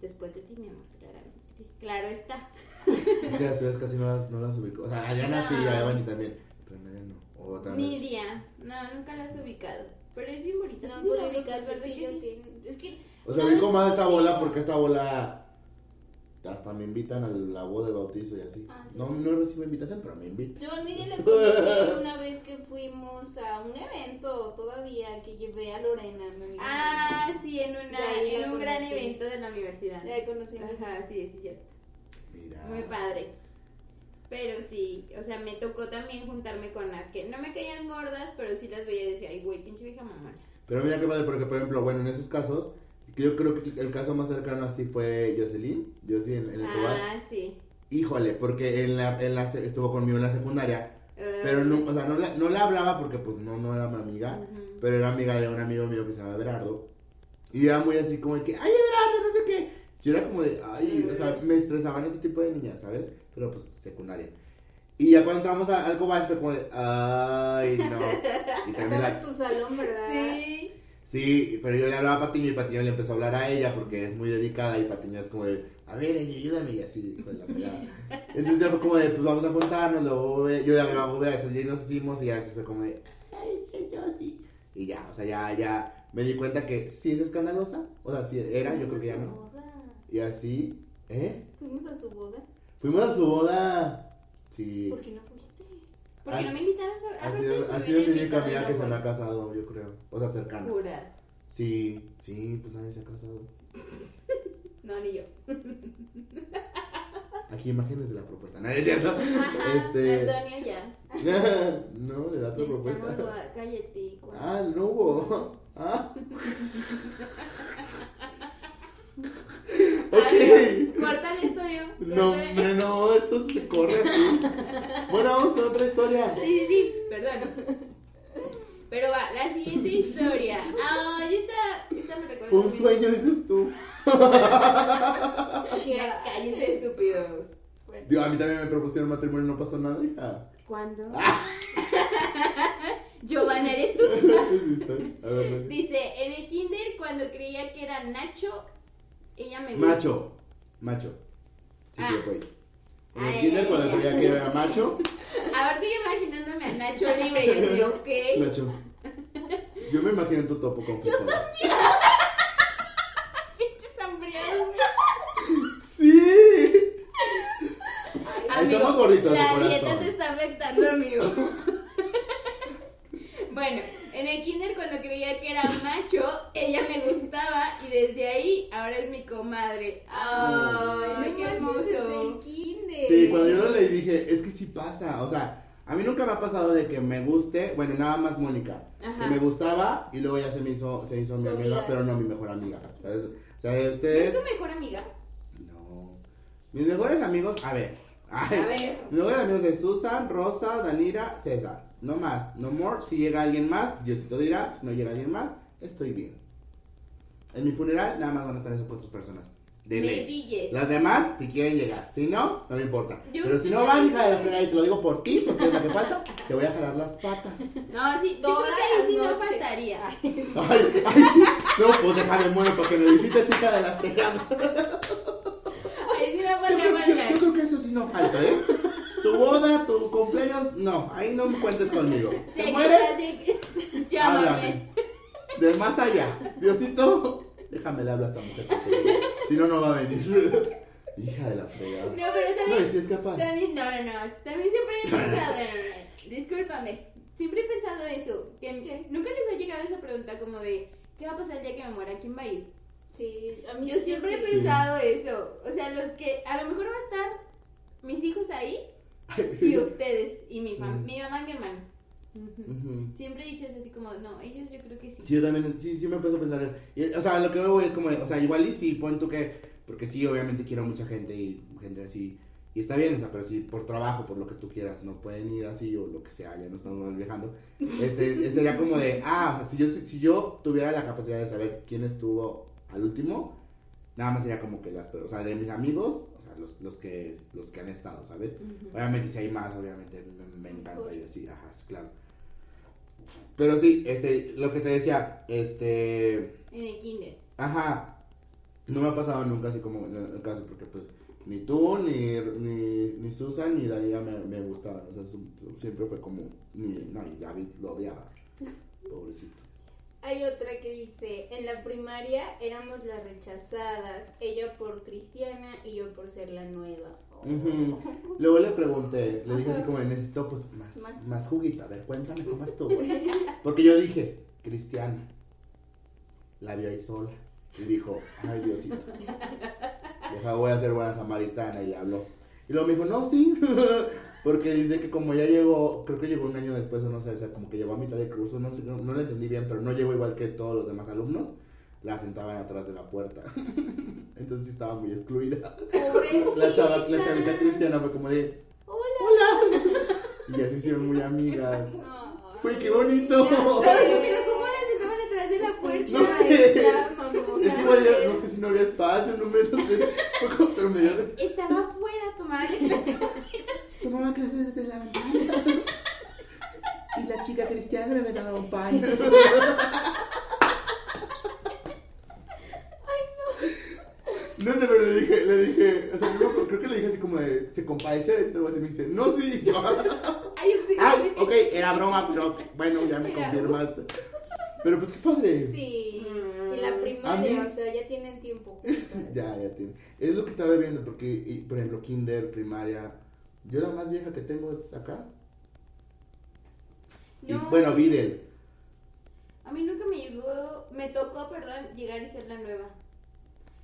Después de ti, mi amor, claramente. Claro está. es que las tuyas casi no las, no las ubico. O sea, a sí, No. a Evany también. Pero a Nadia no. O tal vez- Nidia, no, nunca la has ubicado. Pero es bien bonita. No, Sí, puedo la ubicar, ubicas, ¿verdad sí, que yo sí? sí. Es que. O sea, ubico más esta bola porque esta bola hasta me invitan a la boda de bautizo y así. Ah, sí. No, no recibo invitación, pero me invitan. Yo a Nidia le [LAUGHS] conocí una vez que fuimos a un evento todavía que llevé a Lorena, mi amiga. Ah, sí, en, una, en un gran evento de la universidad. La conocí. Ajá, sí, sí, cierto. Mira. Muy padre. Pero sí, o sea, me tocó también juntarme con las que no me caían gordas, pero sí las veía y decía, ay, güey, pinche vieja mamá. Pero mira qué padre, porque por ejemplo, bueno, en esos casos, yo creo que el caso más cercano así fue Jocelyn, Jocelyn en, en el Cobal. Ah, sí. Híjole, porque en la, en la, se- estuvo conmigo en la secundaria, Eh, pero no, o sea, no, la- no le hablaba porque pues no, no era mi amiga, Ujú. pero era amiga de un amigo mío que se llama Berardo. Y era muy así como de que, ay, Berardo, no sé qué. Yo era como de, ay, o sea, me estresaban este tipo de niñas, ¿sabes? Pero pues secundaria. Y ya cuando entramos a- al Cobal fue como de, ay, no. [LAUGHS] Y también Estaba la, tu salón, ¿verdad? Sí. Sí, pero yo le hablaba a Patiño y Patiño le empezó a hablar a ella porque es muy dedicada y Patiño es como de, a ver, ayúdame y así, de la pegada. [LAUGHS] Entonces ya fue como de, pues vamos a juntarnos, luego yo le hablaba a eso, y nos hicimos y ya después fue como de, ay, yo, sí. Y ya, o sea, ya, ya me di cuenta que sí es escandalosa, o sea, sí era, yo creo que ya no. Y así, ¿eh? Fuimos a su boda. Fuimos a su boda, sí. ¿Por qué no fuiste? ¿Por qué Ah, no me invitaron? sobre- Ha sido, ha sido invitado, amiga que se me ha casado, yo creo, o sea, cercana. Juras. Sí, sí, pues nadie se ha casado. [LAUGHS] No, ni yo. [LAUGHS] Aquí imágenes de la propuesta. No, es cierto. Este. Antonio ya. [LAUGHS] no, de la otra propuesta. boda. Cállate. Ah, no hubo. Ah, Ok. no, Córtale esto yo. No, Córtale. hombre, no, esto se corre así. Bueno, vamos con otra historia. Sí, sí, sí, perdón. Pero va, la siguiente historia. Ah, esta, esta me recuerda. Un también- sueño, dices tú. Ya, cállense, estúpidos. Digo, a mí también me propusieron matrimonio y no pasó nada, hija. ¿Cuándo? Ah. [LAUGHS] Giovanna, ¿eres tú? [LAUGHS] Dice, en el kinder cuando creía que era Nacho, ella me gusta. Macho. Macho. Sí, Ah. yo voy. En el kinder, cuando ay. que era macho. Ahora estoy imaginándome a Nacho libre y yo digo, ok. Nacho. Yo me imagino en tu topo con frijoles. [LAUGHS] Pinches hambriados. Sí. Amigo, estamos gorditos La dieta te está afectando, amigo. [LAUGHS] bueno, en el kinder cuando creía que era macho, ella me gustaba y desde ahí ahora es mi comadre. Ay, No qué hermoso. kinder. Sí, cuando yo lo leí dije, es que sí pasa, o sea, a mí nunca me ha pasado de que me guste, bueno, nada más Mónica, Ajá. que me gustaba y luego ya se me hizo, se hizo mi amiga, amiga. pero no mi mejor amiga, ¿sabes? O sea, ¿No ustedes... es tu mejor amiga? No. Mis mejores amigos, a ver. ay, A ver. Mis mejores amigos es Susan, Rosa, Danira, César. No más, no more. Si llega alguien más, Diosito dirá. Si no llega alguien más, estoy bien. En mi funeral, nada más van a estar esas cuatro personas. De ley. Las demás, si quieren llegar. Si no, no me importa. Yo Pero si no van, hija de la fregada, y te lo digo por ti, porque es la que falta, te voy a jalar las patas. No, sí, yo Todas ahí sí las no faltaría. Ay, ay, sí. No, pues déjame muero porque me visites, hija de la fregada. Ahí sí no Yo que, yo faltar. creo que eso sí no falta, ¿eh? Tu boda, tu cumpleaños, no, ahí no me cuentes conmigo. ¿Te De- mueres? de- Llámame. Háblame. De más allá. Diosito, déjame le hablo a esta mujer porque si no, no va a venir. Hija de la fregada. No, pero No, también. y si es capaz. También, no, no, no. También siempre he pensado. no, no, no, Discúlpame. Siempre he pensado eso. Que, que nunca les ha llegado esa pregunta como de: ¿Qué va a pasar el día que me muera? ¿Quién va a ir? Sí, a mí Yo siempre he sí. pensado eso. O sea, los que a lo mejor va a estar mis hijos ahí [LAUGHS] y ustedes y mi, fam- Mm. mi mamá y mi hermano. Ujú. Ujú. Siempre he dicho eso así como, no, ellos yo creo que sí. Sí, yo también, sí, sí me empiezo a pensar. o sea, lo que me voy es como, o sea, igual y sí, pon tú que, porque sí, obviamente quiero a mucha gente y gente así, y está bien, o sea, pero si por trabajo, por lo que tú quieras, no pueden ir así o lo que sea, ya no estamos viajando, [LAUGHS] este, sería como de, ah, si yo, si yo tuviera la capacidad de saber quién estuvo al último, nada más sería como que las, o sea, de mis amigos, los, los que, los que han estado, ¿sabes? Obviamente si hay más, obviamente me, me encanta y así, ajá, claro. Pero sí, este, lo que te decía, este, En el kinder. ajá, no me ha pasado nunca así como en el caso, porque pues ni tú, ni, ni, ni Susan, ni Daría me, me gustaban, o sea, su- siempre fue como, ni, no, y David lo odiaba, [LAUGHS] pobrecito. Hay otra que dice, en la primaria éramos las rechazadas, ella por cristiana y yo por ser la nueva. Ujú. Luego le pregunté, le dije así como, necesito pues más, Más. más juguito, a ver, cuéntame cómo estuvo. [LAUGHS] Porque yo dije, cristiana, la vio ahí sola. Y dijo, ay Diosito, [LAUGHS] deja, voy a ser buena samaritana. Y habló. Y luego me dijo, no, sí. [LAUGHS] Porque dice que como ya llegó, creo que llegó un año después, o no sé, o sea, como que llegó a mitad de curso, no sé, no, no le entendí bien, pero no llegó igual que todos los demás alumnos. La sentaban atrás de la puerta. [LAUGHS] Entonces sí estaba muy excluida. Pobrecita. La chava, la chavita cristiana fue como de, Hola. y ya se hicieron muy amigas. [LAUGHS] Uy, qué bonito. Pero, pero ¿cómo las estaban atrás de la puerta? No sé. Es igual, ya, no sé si no había espacio, no me, no sé. [LAUGHS] Pero me Estaba afuera, clases. Tomaba clases desde la ventana. Y la chica cristiana me daba un pan. No sé, pero le dije, le dije, o sea, creo, creo que le dije así como de, se compadece de algo así, me dice, no, sí. Ay, yo sí. Ay, ok, era broma, pero bueno, ya me confirmaste. Pero pues qué padre. Sí, Mm. en la mí- primaria, o sea, ya tienen tiempo. [LAUGHS] Ya, ya tiene. Es lo que estaba viendo, porque, y, por ejemplo, kinder, primaria, yo la más vieja que tengo es acá. Y, No. bueno, Videl. A mí nunca me llegó, me tocó, perdón, llegar y ser la nueva.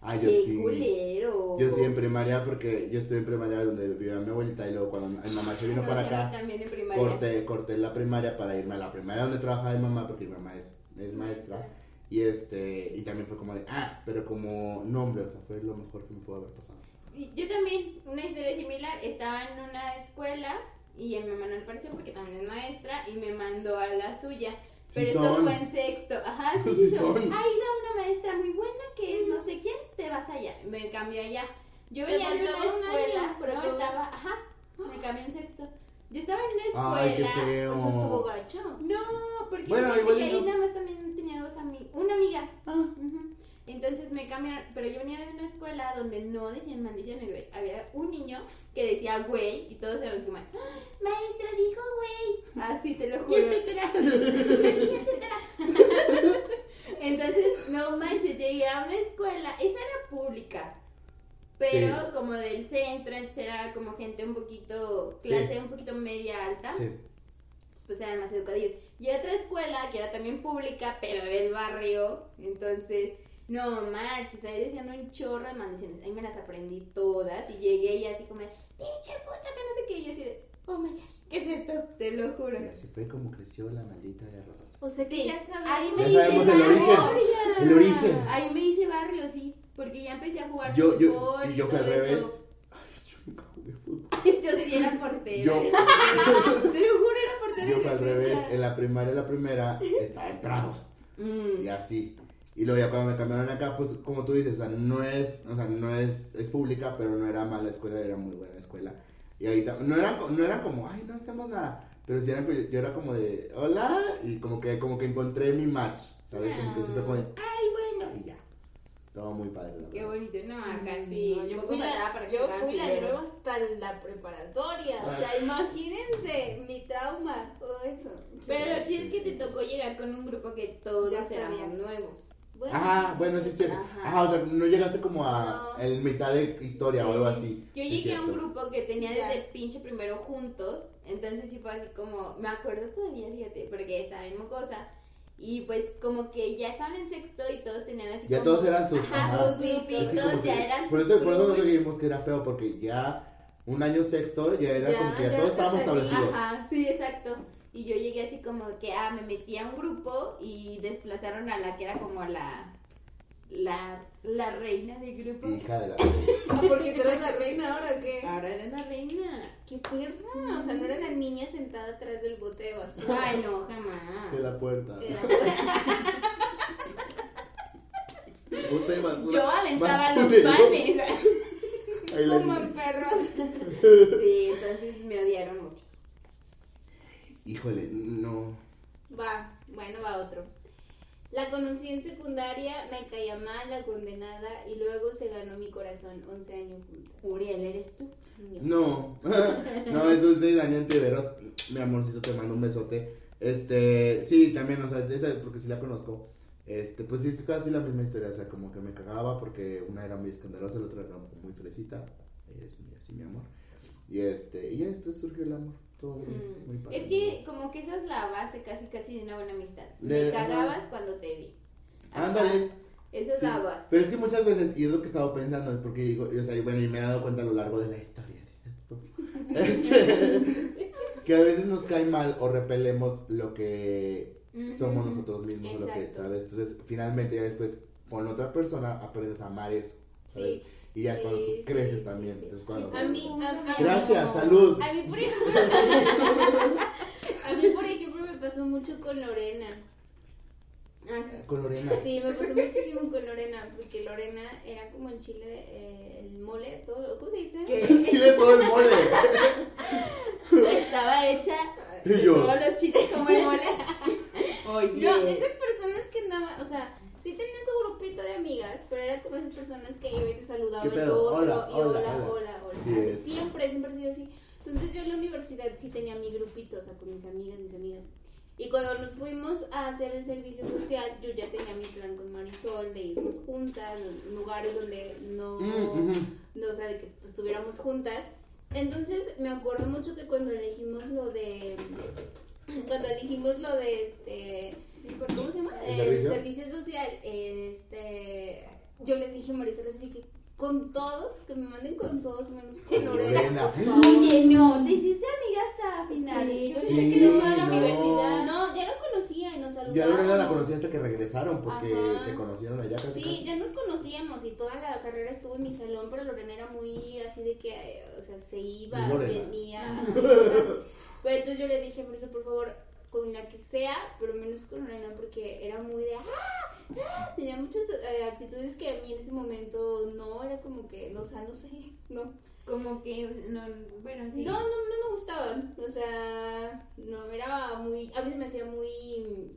Ah, yo Qué sí. culero. Yo sí en primaria, porque yo estuve en primaria donde vivía mi abuelita y luego cuando mi mamá se vino No, para acá, También en primaria. corté, corté la primaria para irme a la primaria donde trabajaba mi mamá, porque mi mamá es, es maestra. Y este, y también fue como de, ah, pero como nombre, o sea, fue lo mejor que me pudo haber pasado. Y Yo también, una historia similar, estaba en una escuela y a mi mamá no le pareció porque también es maestra y me mandó a la suya. Sí Pero esto son. fue en sexto. Ajá, sí, Sí sí, son. son. Ahí da una maestra muy buena que es no sé quién, te vas allá. Me cambió allá. Yo venía de una escuela, pero no estaba, ajá, me cambié en sexto. Yo estaba en una escuela. Ay, qué Eso estuvo feo. gacho. No, porque Bueno, ahí nada más también tenía dos amigas, una amiga. Ah. Entonces me cambiaron, pero yo venía de una escuela donde no decían maldiciones, güey. Había un niño que decía güey y todos eran como, "Ah, maestra dijo güey. Así te lo y juro. etcétera. [LAUGHS] [LAUGHS] Entonces, no manches, llegué a una escuela, esa era pública, pero Sí. como del centro, entonces era como gente un poquito, clase Sí. un poquito media alta. Sí. pues eran más educadillos. Y otra escuela que era también pública, pero del barrio, entonces, no marches, ahí decían un chorro de maldiciones. Ahí me las aprendí todas y llegué y así como, pinche puta, que no sé qué. Y yo así de, oh my gosh, ¿qué es esto? Te lo juro. Y así fue como creció la maldita de Rosa. O sea que Sí, ya sabes. ahí Ya me hice sabemos el origen. barrio. El origen. Ahí me hice barrio, sí, porque ya empecé a jugar Yo, yo, fútbol y yo fui todo al revés. Ay, yo nunca jugué [LAUGHS] fútbol. Yo sí era portera. Yo- Te lo juro, era portera. Yo al revés. En la primaria, la primera, estaba en Prados. Mm. Y así. Y luego ya cuando me cambiaron acá, pues como tú dices, o sea, no es, o sea, no es, es pública, pero no era mala escuela, era muy buena escuela. Y ahí ta- no era, no era como, ay, no hacemos nada. Pero sí era, yo era como de, hola, y como que, como que encontré mi match, ¿sabes? Como que fue como de, ay, bueno, y ya. Todo muy padre, la Qué verdad. bonito, no, acá sí. no, yo fui la, para que yo fui la nueva hasta la preparatoria. O sea, imagínense mi trauma, todo eso. Pero lo chido es que te tocó llegar con un grupo que todos Ya éramos sabía. nuevos. Bueno, Ajá, bueno, sí es cierto. Ajá. Ajá, o sea, no llegaste como a No. el mitad de historia o algo así. Yo Sí, llegué a un grupo que tenía Ya. desde pinche primero juntos, entonces sí fue así como, me acuerdo todavía, fíjate, porque estaba en Mocosa, y pues como que ya estaban en sexto y todos tenían así Ya como... todos eran sus- Ajá, ajá. sus grupitos, que- ya eran por sus eso, por eso nosotros dijimos que era feo, porque ya un año sexto ya era Ya, como que ya ya todos estábamos establecidos. Ajá, sí, exacto. Y yo llegué así como que, ah, me metí a un grupo y desplazaron a la que era como la, la, la reina del grupo. Hija de la. [LAUGHS] Ah, porque tú eres la reina ahora, ¿o ¿qué? Ahora era la reina. Qué perra. O sea, no era la niña sentada atrás del bote de basura. Ay, no, jamás. De la puerta. De la puerta. [LAUGHS] Bote de basura. Yo aventaba los panes. Niña. perros. Sí, entonces me odiaron mucho. Híjole, no. Va, bueno, va otro. La conocí en secundaria, me caía mal, la condenada y luego se ganó mi corazón, 11 años juntas. Uriel, ¿eres tú? No. no, [LAUGHS] es Dulce Daniel Tiveros. Mi amorcito, te mando un besote. Este, sí, también, o sea, esa, porque sí la conozco. Este, pues sí, es casi la misma historia. O sea, como que me cagaba porque una era muy escandalosa, la otra era muy fresita. Ella es mi, así mi amor. Y este, y ya después surgió el amor. Muy, Mm. muy padre. Es que como que esa es la base casi casi de una buena amistad. Me cagabas ajá. cuando te vi. Ajá. Ándale. Esa es Sí, la base. Pero es que muchas veces, y es lo que he estado pensando, es porque digo, o sea, y bueno, y me he dado cuenta a lo largo de la historia, [LAUGHS] este, que a veces nos cae mal o repelemos lo que somos nosotros mismos, lo que. ¿sabes? Entonces, finalmente, ya después, con otra persona, aprendes a amar eso, ¿sabes? Sí. Y ya Sí, cuando tú sí, creces sí, también, sí. entonces cuando... A mí, a, Gracias, a- salud. A mí, por ejemplo, [LAUGHS] a mí, por ejemplo, me pasó mucho con Lorena. Ah, Con Lorena. Sí, me pasó muchísimo con Lorena, porque Lorena era como en Chile eh, el mole, todo, ¿cómo se dice? ¿Qué? Chile todo el mole. [LAUGHS] Estaba hecha de todos los chiles como el mole. Oye. No, esas personas que andaban, o sea, sí tenía su grupito de amigas, pero era como esas personas que iba y te saludaba ¿Qué el otro, Hola, y hola, hola, hola, hola. hola. Sí, Así, es. siempre, siempre ha sido así. Entonces yo en la universidad sí tenía mi grupito, o sea, con mis amigas, mis amigas. Y cuando nos fuimos a hacer el servicio social, yo ya tenía mi plan con Marisol de irnos juntas, lugares donde no, Mm, no o sea, de que pues, estuviéramos juntas. Entonces me acuerdo mucho que cuando elegimos lo de, cuando elegimos lo de este, ¿cómo se llama? ¿El servicio? servicio social, este, yo les dije a Marisol, les dije, con todos, que me manden con todos menos con Lorena, por. Oye, no, te hiciste amiga hasta final. Sí, yo sí, quedé toda la no. universidad. No, ya la conocía y nos Yo a saludábamos. Lorena la conocí hasta que regresaron, porque Ajá. se conocieron allá casi. Sí, casi. ya nos conocíamos y toda la carrera estuvo en mi salón, pero Lorena era muy así de que, eh, o sea, se iba, venía, [LAUGHS] así. Pero entonces yo le dije a Marisol, por favor, con la que sea, pero menos con Lorena, porque era muy de, ¡ah! ¡ah! Tenía muchas eh, actitudes que a mí en ese momento no, era como que, no, o sea, no sé, no. Como que, no, bueno, sí. No, no, no me gustaban. O sea, no, era muy. A veces me hacía muy.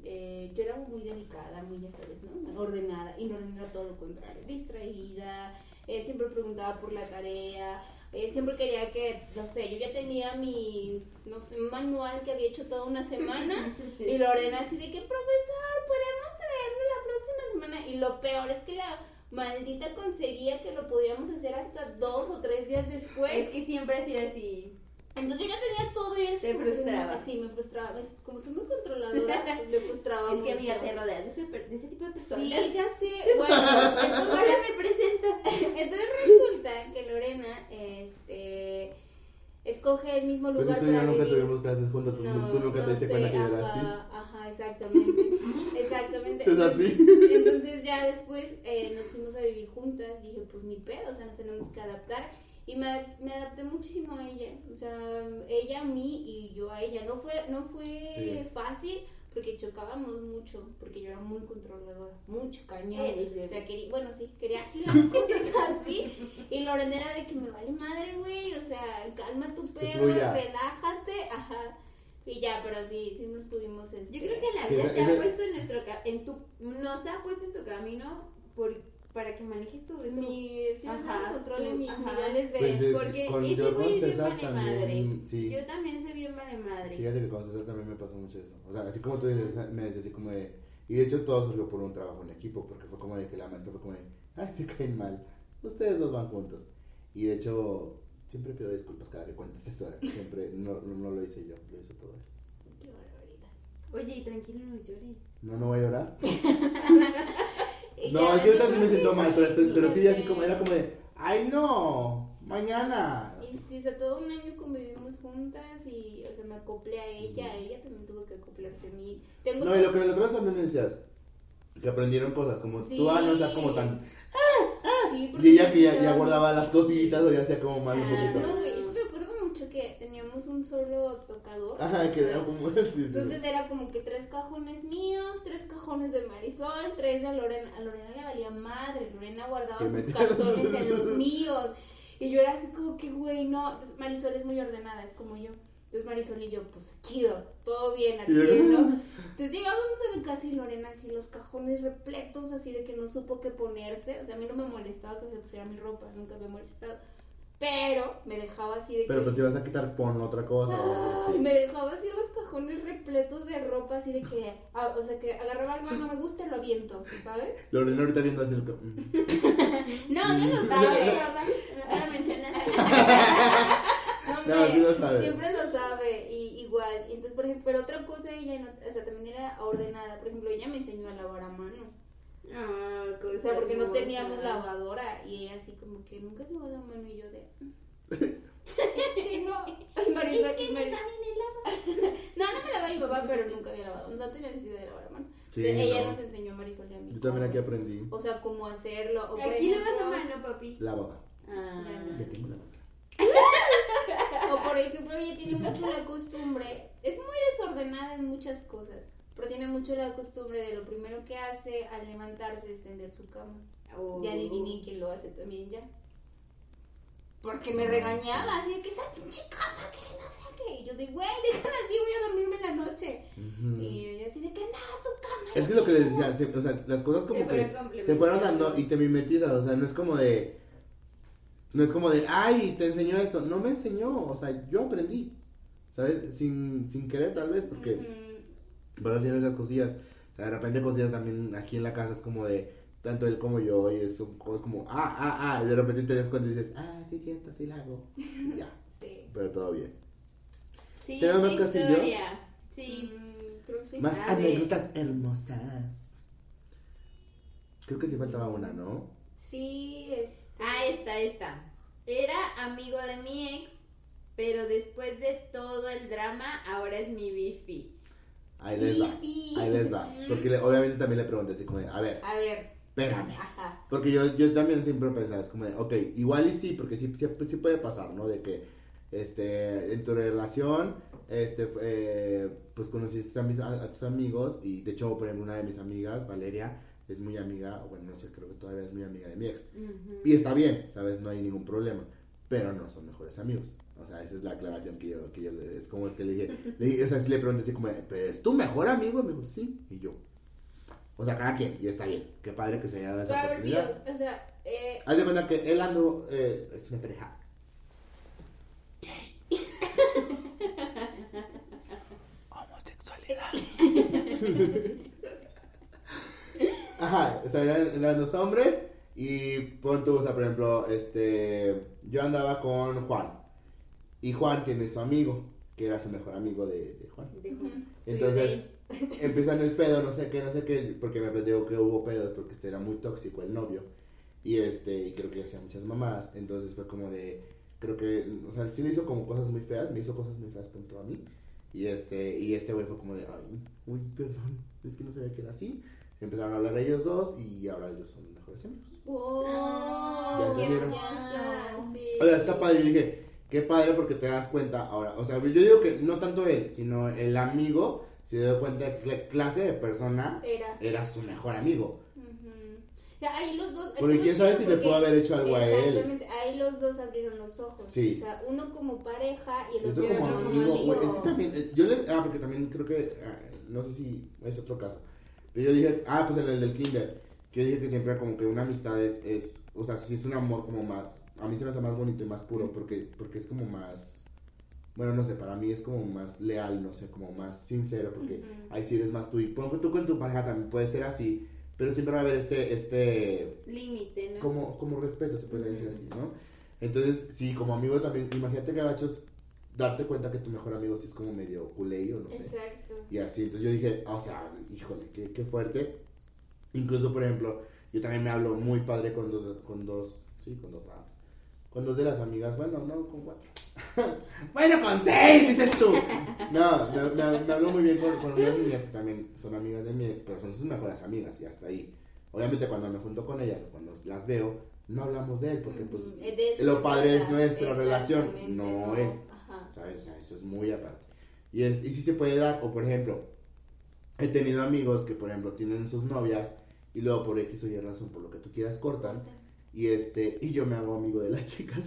Eh, yo era muy delicada, muy, ya sabes, ¿no? Ordenada. Y no era todo lo contrario. Distraída. eh, siempre preguntaba por la tarea. Eh, siempre quería que, no sé, yo ya tenía mi, no sé, manual que había hecho toda una semana. [LAUGHS] Y Lorena así de que, profesor, podemos traerlo la próxima semana. Y lo peor es que la maldita conseguía que lo podíamos hacer hasta dos o tres días después. Es que siempre ha sido así. Entonces yo ya tenía todo y era Te frustraba. no- Sí, me frustraba. Es- Como soy muy controladora, pues, [LAUGHS] me frustraba Es que amiga, te rodeas de ese, de ese tipo de personas. Sí, ya sé. [LAUGHS] Bueno, entonces, Ahora me presento. entonces resulta que Lorena este, escoge el mismo Pues lugar tú y yo nunca vivir. tuvimos clases juntos, tú, tú nunca te diste cuenta que era así. Ajá, exactamente. [LAUGHS] exactamente. ¿Es así? Entonces ya después eh, nos fuimos a vivir juntas. Dije, pues ni pedo, o sea, nos tenemos que adaptar. Y me, me adapté muchísimo a ella. O sea, ella a mí y yo a ella. No fue, no fue Sí. fácil porque chocábamos mucho. Porque yo era muy controladora. Mucho cañón. Eres O sea, quería, bueno, sí, quería así las [LAUGHS] cosas así. Y Lorena era de que me vale madre, güey. O sea, calma tu pedo, relájate. Ajá. Y ya, pero sí, sí nos pudimos. este, Yo creo que la vida te ha puesto en nuestro ca- en tu nos ha puesto en tu camino por para que manejes tu eso. mi sí, Ajá, controle tú- mis ajá. niveles de Pues, porque con- ese yo con güey es bien César vale también, madre. sí. Yo también soy bien vale madre. Fíjate que con César también me pasó mucho eso. O sea, así como tú dices, me decías así como de... Y de hecho todo surgió por un trabajo en equipo, porque fue como de que la maestra fue como de... Ay, se caen mal. Ustedes dos van juntos. Y de hecho, siempre pido disculpas cada que cuento esta historia. Siempre, no, no, no lo hice yo, lo hizo todo él. Qué barbaridad. Oye, y tranquilo, no llores. No, no voy a llorar. [LAUGHS] No, es que ahorita yo sí me siento mal, pero, sí, pero sí, así como era como de... Ay, no, mañana. Y sí, o sea, todo un año convivimos juntas y, o sea, me acoplé a ella, ella también tuvo que acoplarse a mí. Tengo No, y lo que los otros también me decías, que aprendieron cosas, como tú, ah, no, o sea, como tan... Sí, porque Y ella que ya, guardaba las cositas o ya hacía como mal un Ah, poquito. No, güey, es que me acuerdo mucho que teníamos un solo tocador. Ajá, que era como... [LAUGHS] Sí, sí. Entonces era como que tres cajones míos, tres cajones de Marisol, tres de Lorena. A Lorena le valía madre, Lorena guardaba sus metía- calzones en los [LAUGHS] míos. Y yo era así como que, güey, no. Entonces, Marisol es muy ordenada, es como yo. Entonces Marisol y yo, pues chido, todo bien aquí, ¿no? [LAUGHS] Entonces llegábamos a la casa y Lorena así, los cajones repletos, así de que no supo qué ponerse. O sea, a mí no me molestaba que se pusiera mi ropa, nunca me ha molestado. Pero me dejaba así de Pero que. pues si vas a quitar, pon otra cosa. Ay, me dejaba así los cajones repletos de ropa, así de que, o sea, que agarraba algo que no me gusta y lo aviento, ¿sabes? Lorena ahorita viendo así el... mm. [LAUGHS] No, [LAUGHS] lo Sí. sabe. No lo mencionaste. [LAUGHS] Hombre, No, sí lo sabe. Siempre lo sabe, y igual. Entonces, por ejemplo, pero otra cosa, ella, no, o sea, también era ordenada. Por ejemplo, ella me enseñó a lavar a mano. Ah, O sea, porque no teníamos lavadora, y ella así como que nunca he lavado a mano, y yo de... [LAUGHS] Es que no. Marisol, y Marisol- No, no me lavaba mi papá, pero nunca había lavado. No tenía necesidad de lavar a mano. Sí, Entonces, ella no. nos enseñó a Marisol y a mí. Yo también aquí aprendí. O sea, cómo hacerlo. O Aquí le vas a ejemplo- mano, papi. La baba. Ah. Ya tengo la baba. [LAUGHS] O por ejemplo, ella tiene mucho la costumbre, es muy desordenada en muchas cosas, pero tiene mucho la costumbre de lo primero que hace al levantarse es tender su cama. Oh. Ya adiviné quién lo hace también ya. Porque me regañaba, así de que esa pinche cama, que no sé qué. Y yo de, güey, déjala así, voy a dormirme en la noche. Y ella así de que, no, tu cama. Es que lo que les decía, se- o sea, las cosas como Se que fueron se fueron dando y te mimetizas, o sea, no es como de, no es como de, ay, te enseñó esto, no me enseñó, o sea, yo aprendí, ¿sabes? Sin, sin querer tal vez, porque Ujú. vas haciendo esas cosillas, o sea, de repente cosillas también aquí en la casa es como de, tanto él como yo, y es, un- es como, ah, ah, ah, y de repente te das cuenta y dices, ah, sí, cierto, sí la hago, y ya, [LAUGHS] Sí. pero todo bien. Sí, ¿Tenemos más castillo? Sí. Mm, creo que sí. Más A ver. anécdotas hermosas. Creo que sí faltaba una, ¿no? Sí, es. Ah, esta, esta. Era amigo de mi ex, pero después de todo el drama, ahora es mi bifi. Ahí les va. Ahí les va. Porque le- obviamente también le pregunté así como de, a ver, A ver, espérame. ajá. Porque yo, yo también siempre pensaba, es como de, ok, igual y sí, porque sí, sí, sí puede pasar, ¿no? De que, este, en tu relación, este, eh, pues conociste a, mis- a- a tus amigos, y de hecho, por ejemplo, una de mis amigas, Valeria, es muy amiga, bueno, no sé, creo que todavía es muy amiga de mi ex. Y está bien, ¿sabes? No hay ningún problema. Pero no son mejores amigos. O sea, esa es la aclaración que yo, que yo le- es como que le dije, le dije, o sea, sí le pregunté así como, ¿pero es tu mejor amigo? Y me dijo, sí, y yo. O sea, cada quien, y está bien. Qué padre que se haya dado esa oportunidad. Dios, o sea, eh, Haz de cuenta que él ando, eh, es una pareja. [LAUGHS] Homosexualidad. Ajá, o sea, eran, eran dos hombres y pon tú, o sea, por ejemplo, este, yo andaba con Juan Y Juan tiene su amigo, que era su mejor amigo de, de Juan. De Juan. Soy Entonces, empiezan el pedo, no sé qué, no sé qué, porque me digo que hubo pedo porque este era muy tóxico el novio. Y este, y creo que hacía muchas mamás. Entonces fue como de, creo que, o sea, sí le hizo como cosas muy feas, me hizo cosas muy feas contra mí. Y este, y este güey fue como de, ay, uy, perdón, es que no sabía que era así. Empezaron a hablar ellos dos y ahora ellos son mejores amigos. Wow, Ya qué entendieron. Sí. O sea, está padre. Y dije, qué padre porque te das cuenta ahora. O sea, yo digo que no tanto él, sino el amigo se dio cuenta de qué clase de persona Era. era su mejor amigo. O sea, ahí los dos. Porque quién sabe si le pudo haber hecho algo a él. Exactamente, ahí los dos abrieron los ojos. Sí. O sea, uno como pareja y el otro, como amigo, amigo. güey, ese también, eh, yo les, ah, porque también creo que, ah, no sé si es otro caso, pero yo dije, ah, pues en el del kinder, que yo dije que siempre como que una amistad es, es, o sea, si es un amor como más, a mí se me hace más bonito y más puro, porque, porque es como más, bueno, no sé, para mí es como más leal, no sé, como más sincero, porque ahí sí eres más tú, y pongo tú con tu pareja también puede ser así, pero siempre va a haber este, este, Límite, ¿no? como, como respeto, se puede decir así, ¿no? Entonces, sí, como amigo también, imagínate gabachos, darte cuenta que tu mejor amigo sí es como medio culé o no sé. Exacto. Y así, entonces yo dije, ah, o sea, híjole, qué, qué fuerte. Incluso, por ejemplo, yo también me hablo muy padre con dos, con dos, sí, con dos más. Con dos de las amigas, bueno, no, con cuatro. [LAUGHS] bueno, con seis, dices tú. No, me, me- me hablo muy bien con, con unas niñas que también son amigas de ex, pero son sus mejores amigas y hasta ahí. Obviamente cuando me junto con ellas o cuando las veo, no hablamos de él porque pues lo padre es nuestra relación, no él. ¿Sabes? O sea, eso es muy aparte. Y, es, y sí se puede dar, o por ejemplo, he tenido amigos que, por ejemplo, tienen sus novias y luego por X o Y razón, por lo que tú quieras, cortan. Y este, y yo me hago amigo de las [LAUGHS] chicas.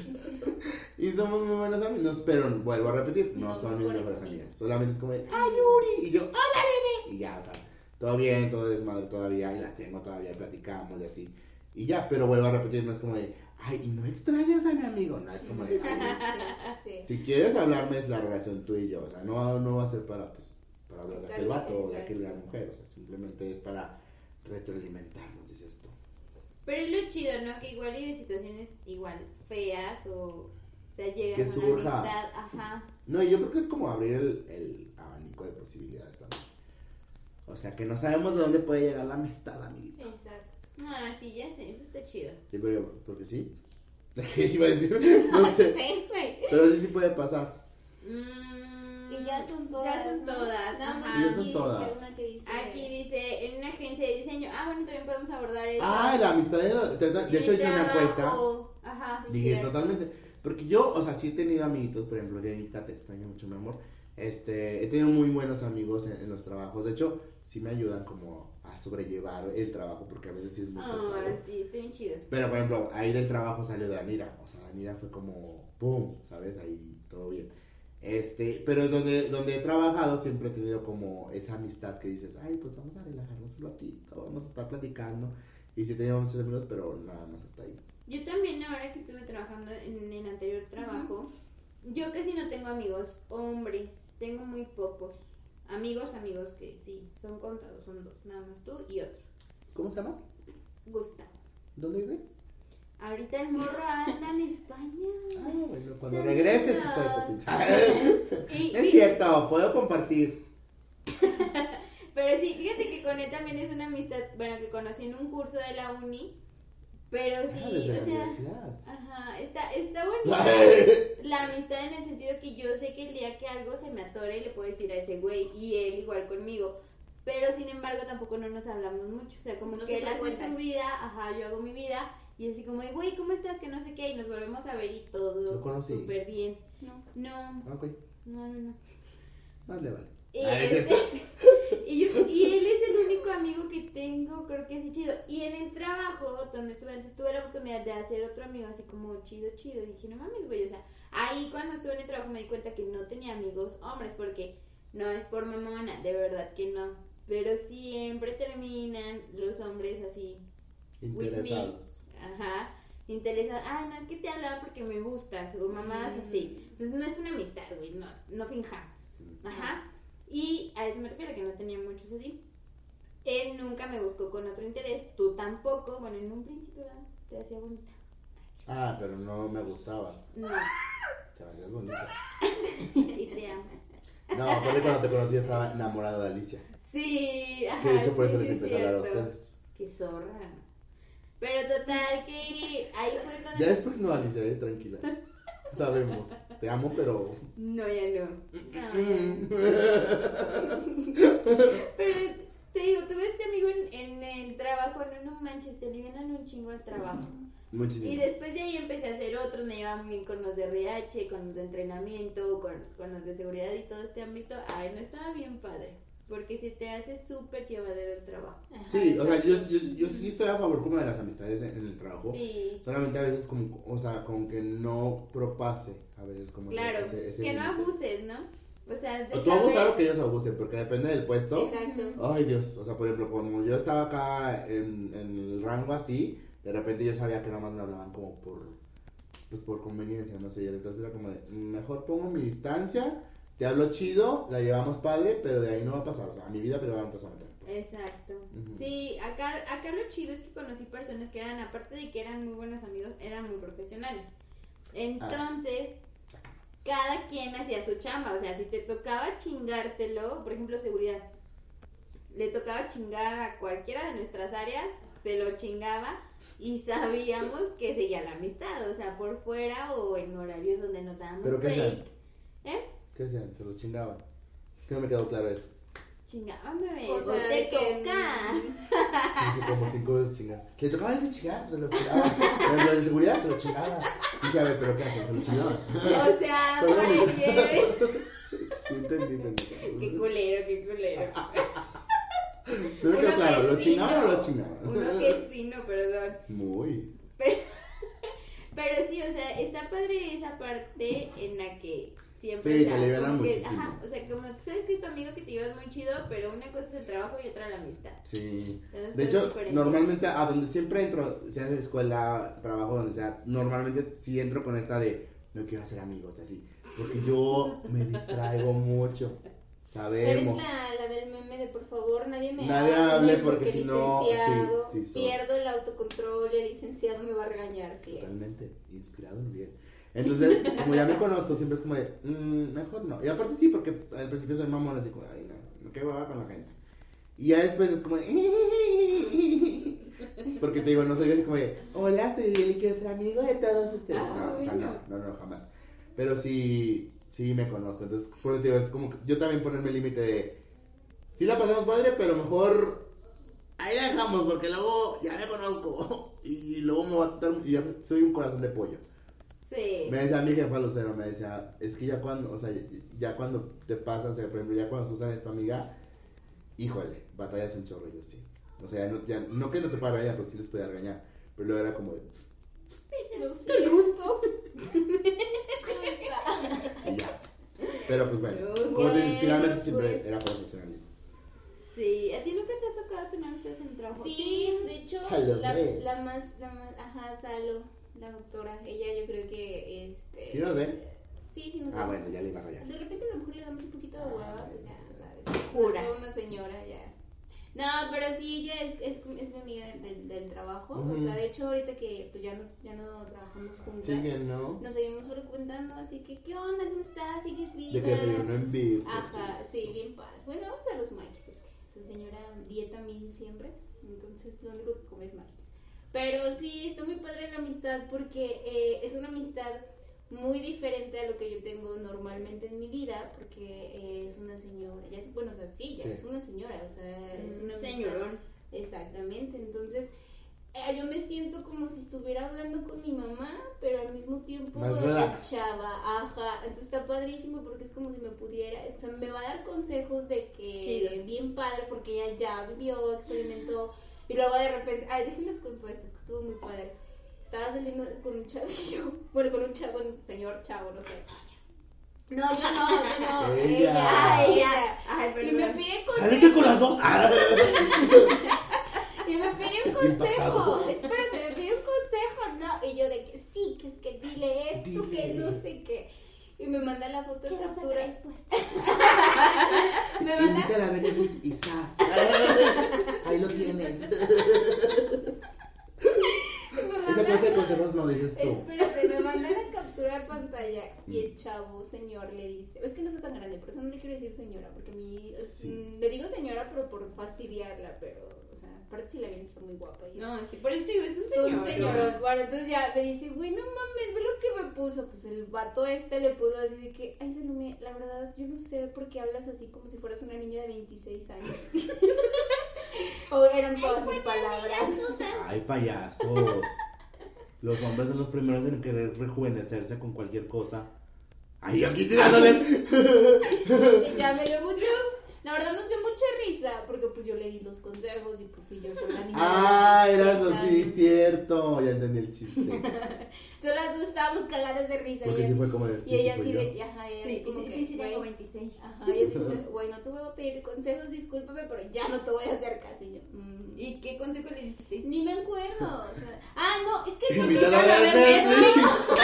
y somos muy buenos amigos, pero vuelvo a repetir, no, No, son mis mejores amigas. Solamente es como de, ¡ay, Yuri! Y yo, ¡hola, bebé! Y ya, o sea, todo bien, todo desmadre todavía, y las tengo todavía, platicamos y así. Y ya, pero vuelvo a repetir, no es como de, ¡ay, y no extrañas a mi amigo! No, es como de, "Ay, [LAUGHS] Sí, si quieres hablarme es la relación tú y yo, o sea, no, no va a ser para, pues, para hablar de aquel vato o de aquella mujer, o sea, simplemente es para retroalimentarnos, dices tú. Pero es lo chido, ¿no? Que igual y de situaciones igual feas o, o sea, llegas Que a una surja. amistad, ajá. No, yo creo que es como abrir el, el abanico de posibilidades también. O sea, que no sabemos de dónde puede llegar la amistad, amiguito. Exacto. Sí, ya sé, eso está chido. Sí, pero, porque sí. [LAUGHS] ¿Qué iba a decir? No [LAUGHS] sé. Sí, güey. Pero sí, sí puede pasar. Mm, Y ya son todas. Ya son ¿no? todas, Nada más ajá. Ya son todas. dice- Aquí dice, en una agencia de diseño, ah, bueno, también podemos abordar eso. Ah, la amistad de, de, de hecho hice una encuesta. trabajo, Ajá, sí, Dije, cierto. totalmente. Porque yo, o sea, sí he tenido amiguitos, por ejemplo, Dianita, te extraño mucho, mi amor. Este, he tenido muy buenos amigos en, en los trabajos. De hecho, sí me ayudan como a sobrellevar el trabajo, porque a veces sí es muy Ah, pesado. sí, estoy bien chido. Pero, por ejemplo, ahí del trabajo salió Danira. O sea, Danira fue como, ¡pum! ¿Sabes? Ahí todo bien. Este, pero donde, donde he trabajado siempre he tenido como esa amistad que dices, ay, pues vamos a relajarnos un ratito, vamos a estar platicando. Y sí he tenido muchos amigos, pero nada más hasta ahí. Yo también, ahora que estuve trabajando en el anterior trabajo, yo casi no tengo amigos hombres, tengo muy pocos. Amigos, amigos que sí, son contados, son dos, nada más tú y otro. ¿Cómo se llama? Gustavo. ¿Dónde vive? Ahorita el morro anda en España. Ah, bueno, cuando regreses, [LAUGHS] Es cierto, puedo compartir. [LAUGHS] Pero sí, fíjate que con él también es una amistad, bueno, que conocí en un curso de la uni, pero sí, o sea, ajá, está, está bonita la amistad en el sentido que yo sé que el día que algo se me atore le puedo decir a ese güey y él igual conmigo, pero sin embargo tampoco no nos hablamos mucho, o sea, como No que él hace su vida, ajá, yo hago mi vida y así como, güey, ¿cómo estás? Que no sé qué, y nos volvemos a ver y todo Lo conocí. súper bien. No. No, Ok, no, no, no. más le vale. Y, Ah, es este- [LAUGHS] y, yo- y él es el único amigo que tengo, creo que así chido. Y en el trabajo donde estuve antes, tuve la oportunidad de hacer otro amigo así como chido, chido. Y dije, no mames, güey, o sea, ahí cuando estuve en el trabajo me di cuenta que no tenía amigos hombres, porque no es por mamona, de verdad que no. Pero siempre terminan los hombres así, with me. Interesados. Ajá. Interesados. Ah, no, es que te hablaba porque me gustas. O mamadas así. Entonces no es una amistad, güey. No, no finjamos. Ajá. Y a eso me refiero, que no tenía muchos así. Él nunca me buscó con otro interés. Tú tampoco. Bueno, en un principio ¿verdad? te hacía bonita. Ah, pero no me gustabas. No. Sebastián es bonito. Y te amo. No, aparte cuando te conocí estaba enamorado de Alicia. Sí, ajá. Que de hecho por sí, eso les sí, empecé a hablar a ustedes. Qué zorra. Pero total que ahí fue cuando... Ya después no, Alicia, eh, tranquila. [LAUGHS] Sabemos. Te amo, pero. No, ya no. Mm. [LAUGHS] Pero te digo, tuve este amigo en, en el trabajo, no, no manches, te alivianan un chingo el trabajo. Y Muchísimo. después de ahí empecé a hacer otros, me llevaba muy bien con los de RH, con los de entrenamiento, con, con los de seguridad y todo este ámbito. Ay, no estaba bien padre, porque se te hace súper llevadero el trabajo. Sí, o sea, yo, yo, yo sí estoy a favor como de las amistades en, en el trabajo. Sí, Solamente a veces como, o sea, como que no propase a veces como claro, ese, ese que no abuses, ¿no? O sea, de O tú abusar o que ellos abusen, porque depende del puesto. Exacto. Ay Dios, o sea, por ejemplo, como yo estaba acá en, en el rango así, de repente yo sabía que nada más me hablaban como por, pues por conveniencia, no sé, y entonces era como de, "Mm, mejor pongo mi distancia, te hablo chido, la llevamos padre, pero de ahí no va a pasar, o sea, a mi vida, pero va a empezar a meter. Exacto. Ujú. Sí, acá, acá lo chido es que conocí personas que eran, aparte de que eran muy buenos amigos, eran muy profesionales. Entonces, cada quien hacía su chamba. O sea, si te tocaba chingártelo, por ejemplo, seguridad, le tocaba chingar a cualquiera de nuestras áreas, se lo chingaba y [LAUGHS] sabíamos que seguía la amistad. O sea, por fuera o en horarios donde nos dábamos ¿Pero qué break. ¿Eh? ¿Qué hacían? Se lo chingaban. Es que no me quedó claro eso. Chingaban, bebé. O O sea, te de que- toca. [LAUGHS] Dije como cinco veces chingar. Que le tocaba el chingar, pues se lo chingaba. Pero lo de seguridad se lo chingaba. Dije, a ver, ¿pero qué hacen? Se lo chingaban. O sea, [LAUGHS] bien. Sí, entendí, entendí. Qué culero, qué culero. Quedó Uno claro, que ¿lo es chingaban o fino, lo chingaban? Uno que es fino, perdón. Muy. Pero, [LAUGHS] pero sí, o sea, está padre esa parte en la que siempre Sí, o te alivianan como que, muchísimo. ajá, o sea, como que sabes que es tu amigo que te llevas muy chido, pero una cosa es el trabajo y otra la amistad. Sí. Entonces, De hecho, normalmente a donde siempre entro, sea de escuela, trabajo, donde sea, normalmente sí entro con esta de no quiero hacer amigos, así. Porque yo me distraigo mucho. Eres Sabemos. la, la del meme de por favor nadie me Nadie hable porque si no, sí, sí, pierdo el autocontrol y el licenciado me va a regañar. Sí. Totalmente inspirado en bien. Entonces, como ya me conozco, siempre es como de, "Mm, mejor no. Y aparte sí, porque al principio soy mamón, así como, ay, no, qué hueva con la gente. Y ya después es como de, [LAUGHS] porque te digo, no soy así como de, hola, soy Eli, quiero ser amigo de todos ustedes. No, o sea, no, no, no, jamás. Pero sí, sí me conozco. Entonces, por eso te digo, es como que yo también ponerme el límite de, sí la pasamos padre, pero mejor ahí la dejamos, porque luego ya me conozco. [LAUGHS] Y luego me va a tratar, y ya soy un corazón de pollo. Sí. Me decía mi jefa Lucero, me decía, es que ya cuando, o sea, ya cuando te pasas, sea, por ejemplo, ya cuando Susan es tu amiga, híjole, batallas un chorro, yo sí. O sea, no, ya, no que no te pueda regañar, pero sí les podía regañar. Pero luego era como siento. y ya. Pero pues bueno, como te dices, finalmente siempre pues. era profesionalismo. Sí, ¿a ti nunca te ha tocado tener ustedes en trabajo? Sí, de hecho, la más, la más, ajá, Salo, la doctora, ella yo creo que, este... ¿Sí nos ven? Sí, sí nos Ah, ve. bueno, ya le iba a rayar. De repente a lo mejor le damos un poquito de hueva, pues ya, ¿sabes? Jura. Es Una señora ya. No, pero sí, ella es, es, es mi amiga del, del, del trabajo. O sea, de hecho, ahorita que pues ya no, ya no trabajamos juntas, Sí que no. nos seguimos frecuentando, así que, ¿qué onda? ¿Cómo estás? ¿Sigues viva? De que desayuno en vivo. Ajá, sí, bien padre. Bueno, vamos a los maquis. La señora dieta mil siempre, entonces lo único que come es maquis. Pero sí, está muy padre la amistad porque eh, es una amistad muy diferente a lo que yo tengo normalmente en mi vida, porque eh, es una señora, ya es, bueno, o sea, sí, ya Sí. es una señora, o sea, es Un una señorón. Exactamente, entonces eh, yo me siento como si estuviera hablando con mi mamá, pero al mismo tiempo Más chava, ajá, entonces está padrísimo porque es como si me pudiera, o sea, me va a dar consejos de que Chidos. bien padre porque ella ya vivió, experimentó y luego de repente, ay, déjenles contar esto, es que estuvo muy padre. Estaba saliendo con un chavillo, [LAUGHS] bueno, con un chavo, un señor chavo, no sé. No, yo no, yo no, [LAUGHS] Ella. ella, Ay, ella. Ay, Y me perdón. pide ¡Saliste consejos. con las dos! ¡Ah! Y me pidió un consejo. Espérate, me pidió un consejo, ¿no? Y yo de que sí, que es que dile esto, Dile. que no sé qué. Y me manda la foto de ¿Qué vas a captura. pues? [LAUGHS] Me manda. Invítala a Benedict y ¡zas! [LAUGHS] Ahí lo tienes. Esa clase de consejos no dices tú. la captura de pantalla y el chavo, señor, le dice, es que no está tan grande, por eso no le quiero decir señora, porque a mí, Sí. mm, le digo señora, pero por fastidiarla, pero, o sea, aparte si la ven está muy guapa. y- No, sí, por eso te digo, es un señor. Bueno, entonces ya me dice, güey, no mames, ve lo que me puso. Pues el vato este le puso así de que, ay, Salomé, la verdad, yo no sé por qué hablas así como si fueras una niña de 26 años. [LAUGHS] o eran todas mis palabras. Ay, payasos. Los hombres son los primeros en querer rejuvenecerse con cualquier cosa. Ay, aquí tirándole. Y [LAUGHS] ya me dio mucho, la verdad nos dio mucha risa, porque pues yo le di los consejos y pues sí, yo soy la niña. Ah, era 26 así, años. cierto. Ya entendí el chiste. [LAUGHS] Entonces las dos estábamos caladas de risa. Porque y sí ella, fue como de, y sí, ella sí, así de, ajá, ella Sí, así como sí, que, sí, sí, tengo güey, 26. Ajá, y así como, güey, no te voy a pedir consejos, discúlpame, pero ya no te voy a hacer caso. Y yo, mm, ¿Y qué consejo le diste? Ni me acuerdo. O sea, ah, no, es que el vato a estaba- ver Netflix.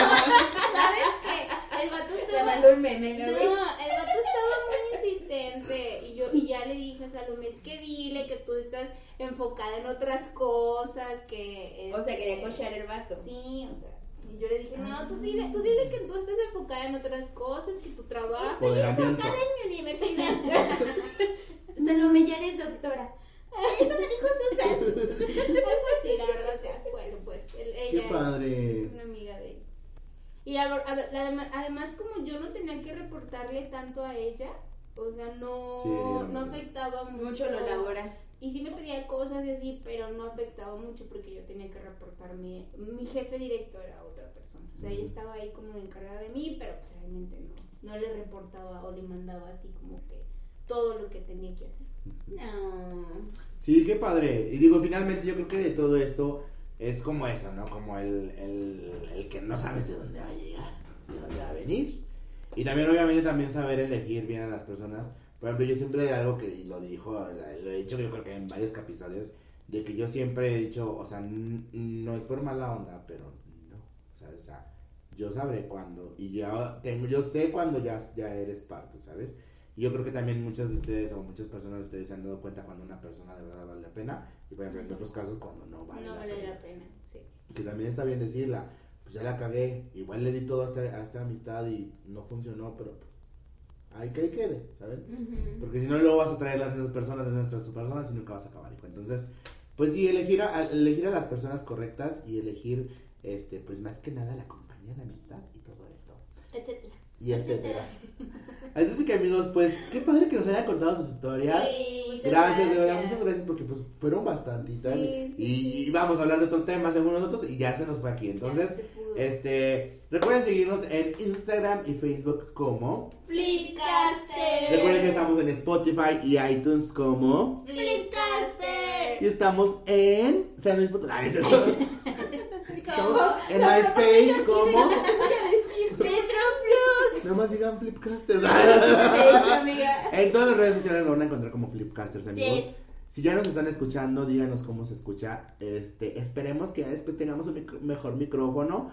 ¿Sabes qué? El vato Te estaba. mandó un meme, No, ¿no? el vato estaba muy insistente. Y yo y ya le dije a Salomé, es que dile que tú estás enfocada en otras cosas. que O sea, este, quería cochar el vato. Sí, o sea. Y yo le dije, no, tú dile, tú dile que tú estás enfocada en otras cosas, que tu trabajo. Empoderamiento. en mi universidad. Salomé, ya eres doctora. Eso me dijo Susan. [LAUGHS] Algo así, la verdad, ya, bueno, pues él- Qué ella es- padre. es una amiga de él. Y a- a además, además, como yo no tenía que reportarle tanto a ella, o sea, no, Sí, no afectaba mucho. Mucho lo labora. Y sí me pedía cosas y así, pero no afectaba mucho porque yo tenía que reportarme. Mi jefe directo era otra persona. O sea, ella estaba ahí como encargada de mí, pero pues realmente no. No le reportaba o le mandaba así como que todo lo que tenía que hacer. No. Sí, qué padre. Y digo, finalmente yo creo que de todo esto es como eso, ¿no? Como el, el, el que no sabes de dónde va a llegar, de dónde va a venir. Y también, obviamente, también saber elegir bien a las personas. Por ejemplo, yo siempre algo que lo dijo, lo he dicho yo creo que en varios episodios, de que yo siempre he dicho, o sea, no es por mala onda, pero no, ¿sabes? O sea, yo sabré cuándo, y ya tengo, yo sé cuándo ya, ya eres parte, ¿sabes? Y yo creo que también muchas de ustedes o muchas personas de ustedes se han dado cuenta cuando una persona de verdad vale la pena, y por ejemplo en otros casos cuando no vale no la vale pena. la pena, sí. Que también está bien decirla, pues ya la cagué, igual le di todo a esta, a esta amistad y no funcionó, pero ahí que ahí quede, ¿saben? Porque si no, luego vas a traer a esas personas, a nuestras personas y nunca vas a acabar. hijo. Entonces, pues sí, elegir a, a- elegir a las personas correctas y elegir, este, pues más que nada la compañía, la amistad y todo esto. Etcétera. Y etcétera. Así que amigos, pues qué padre que nos hayan contado sus historias. Sí, muchas Gracias, de verdad, muchas gracias porque pues fueron bastantitas. Sí, y, sí. y vamos a hablar de otro tema según nosotros y ya se nos fue aquí. Entonces, este, recuerden seguirnos en Instagram y Facebook como. Flipcaster. Recuerden que estamos en Spotify y iTunes como. Flipcaster. Y estamos en San Luis Potosí. Ah, ¿no es? [LAUGHS] Estamos en MySpace [LAUGHS] como. [LAUGHS] Nada más digan Flipcasters. [LAUGHS] En todas las redes sociales lo van a encontrar como Flipcasters, amigos. Si ya nos están escuchando, díganos cómo se escucha. Este, esperemos que ya después tengamos un micro- mejor micrófono.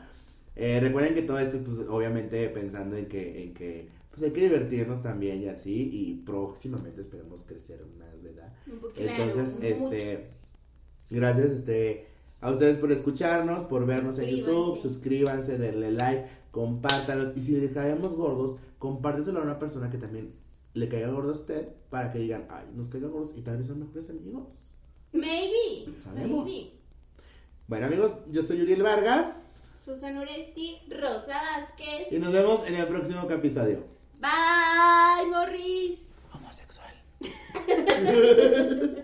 Eh, recuerden que todo esto, pues, obviamente pensando en que, en que, pues, hay que divertirnos también y así. Y próximamente esperemos crecer más, ¿verdad? Un poquito. Entonces, Claro, este, gracias, este, a ustedes por escucharnos, por vernos en. YouTube, suscríbanse, denle like, compártanos, y si les caemos gordos, compárteselo a una persona que también le caiga gordo a usted, para que digan, ay, nos caigan gordos y tal vez son mejores amigos. Maybe. Sabemos. Maybe. Bueno amigos, yo soy Uriel Vargas, Susan Uresti. Rosa Vázquez. y nos vemos en el próximo episodio. Bye, Morris. Homosexual. [LAUGHS]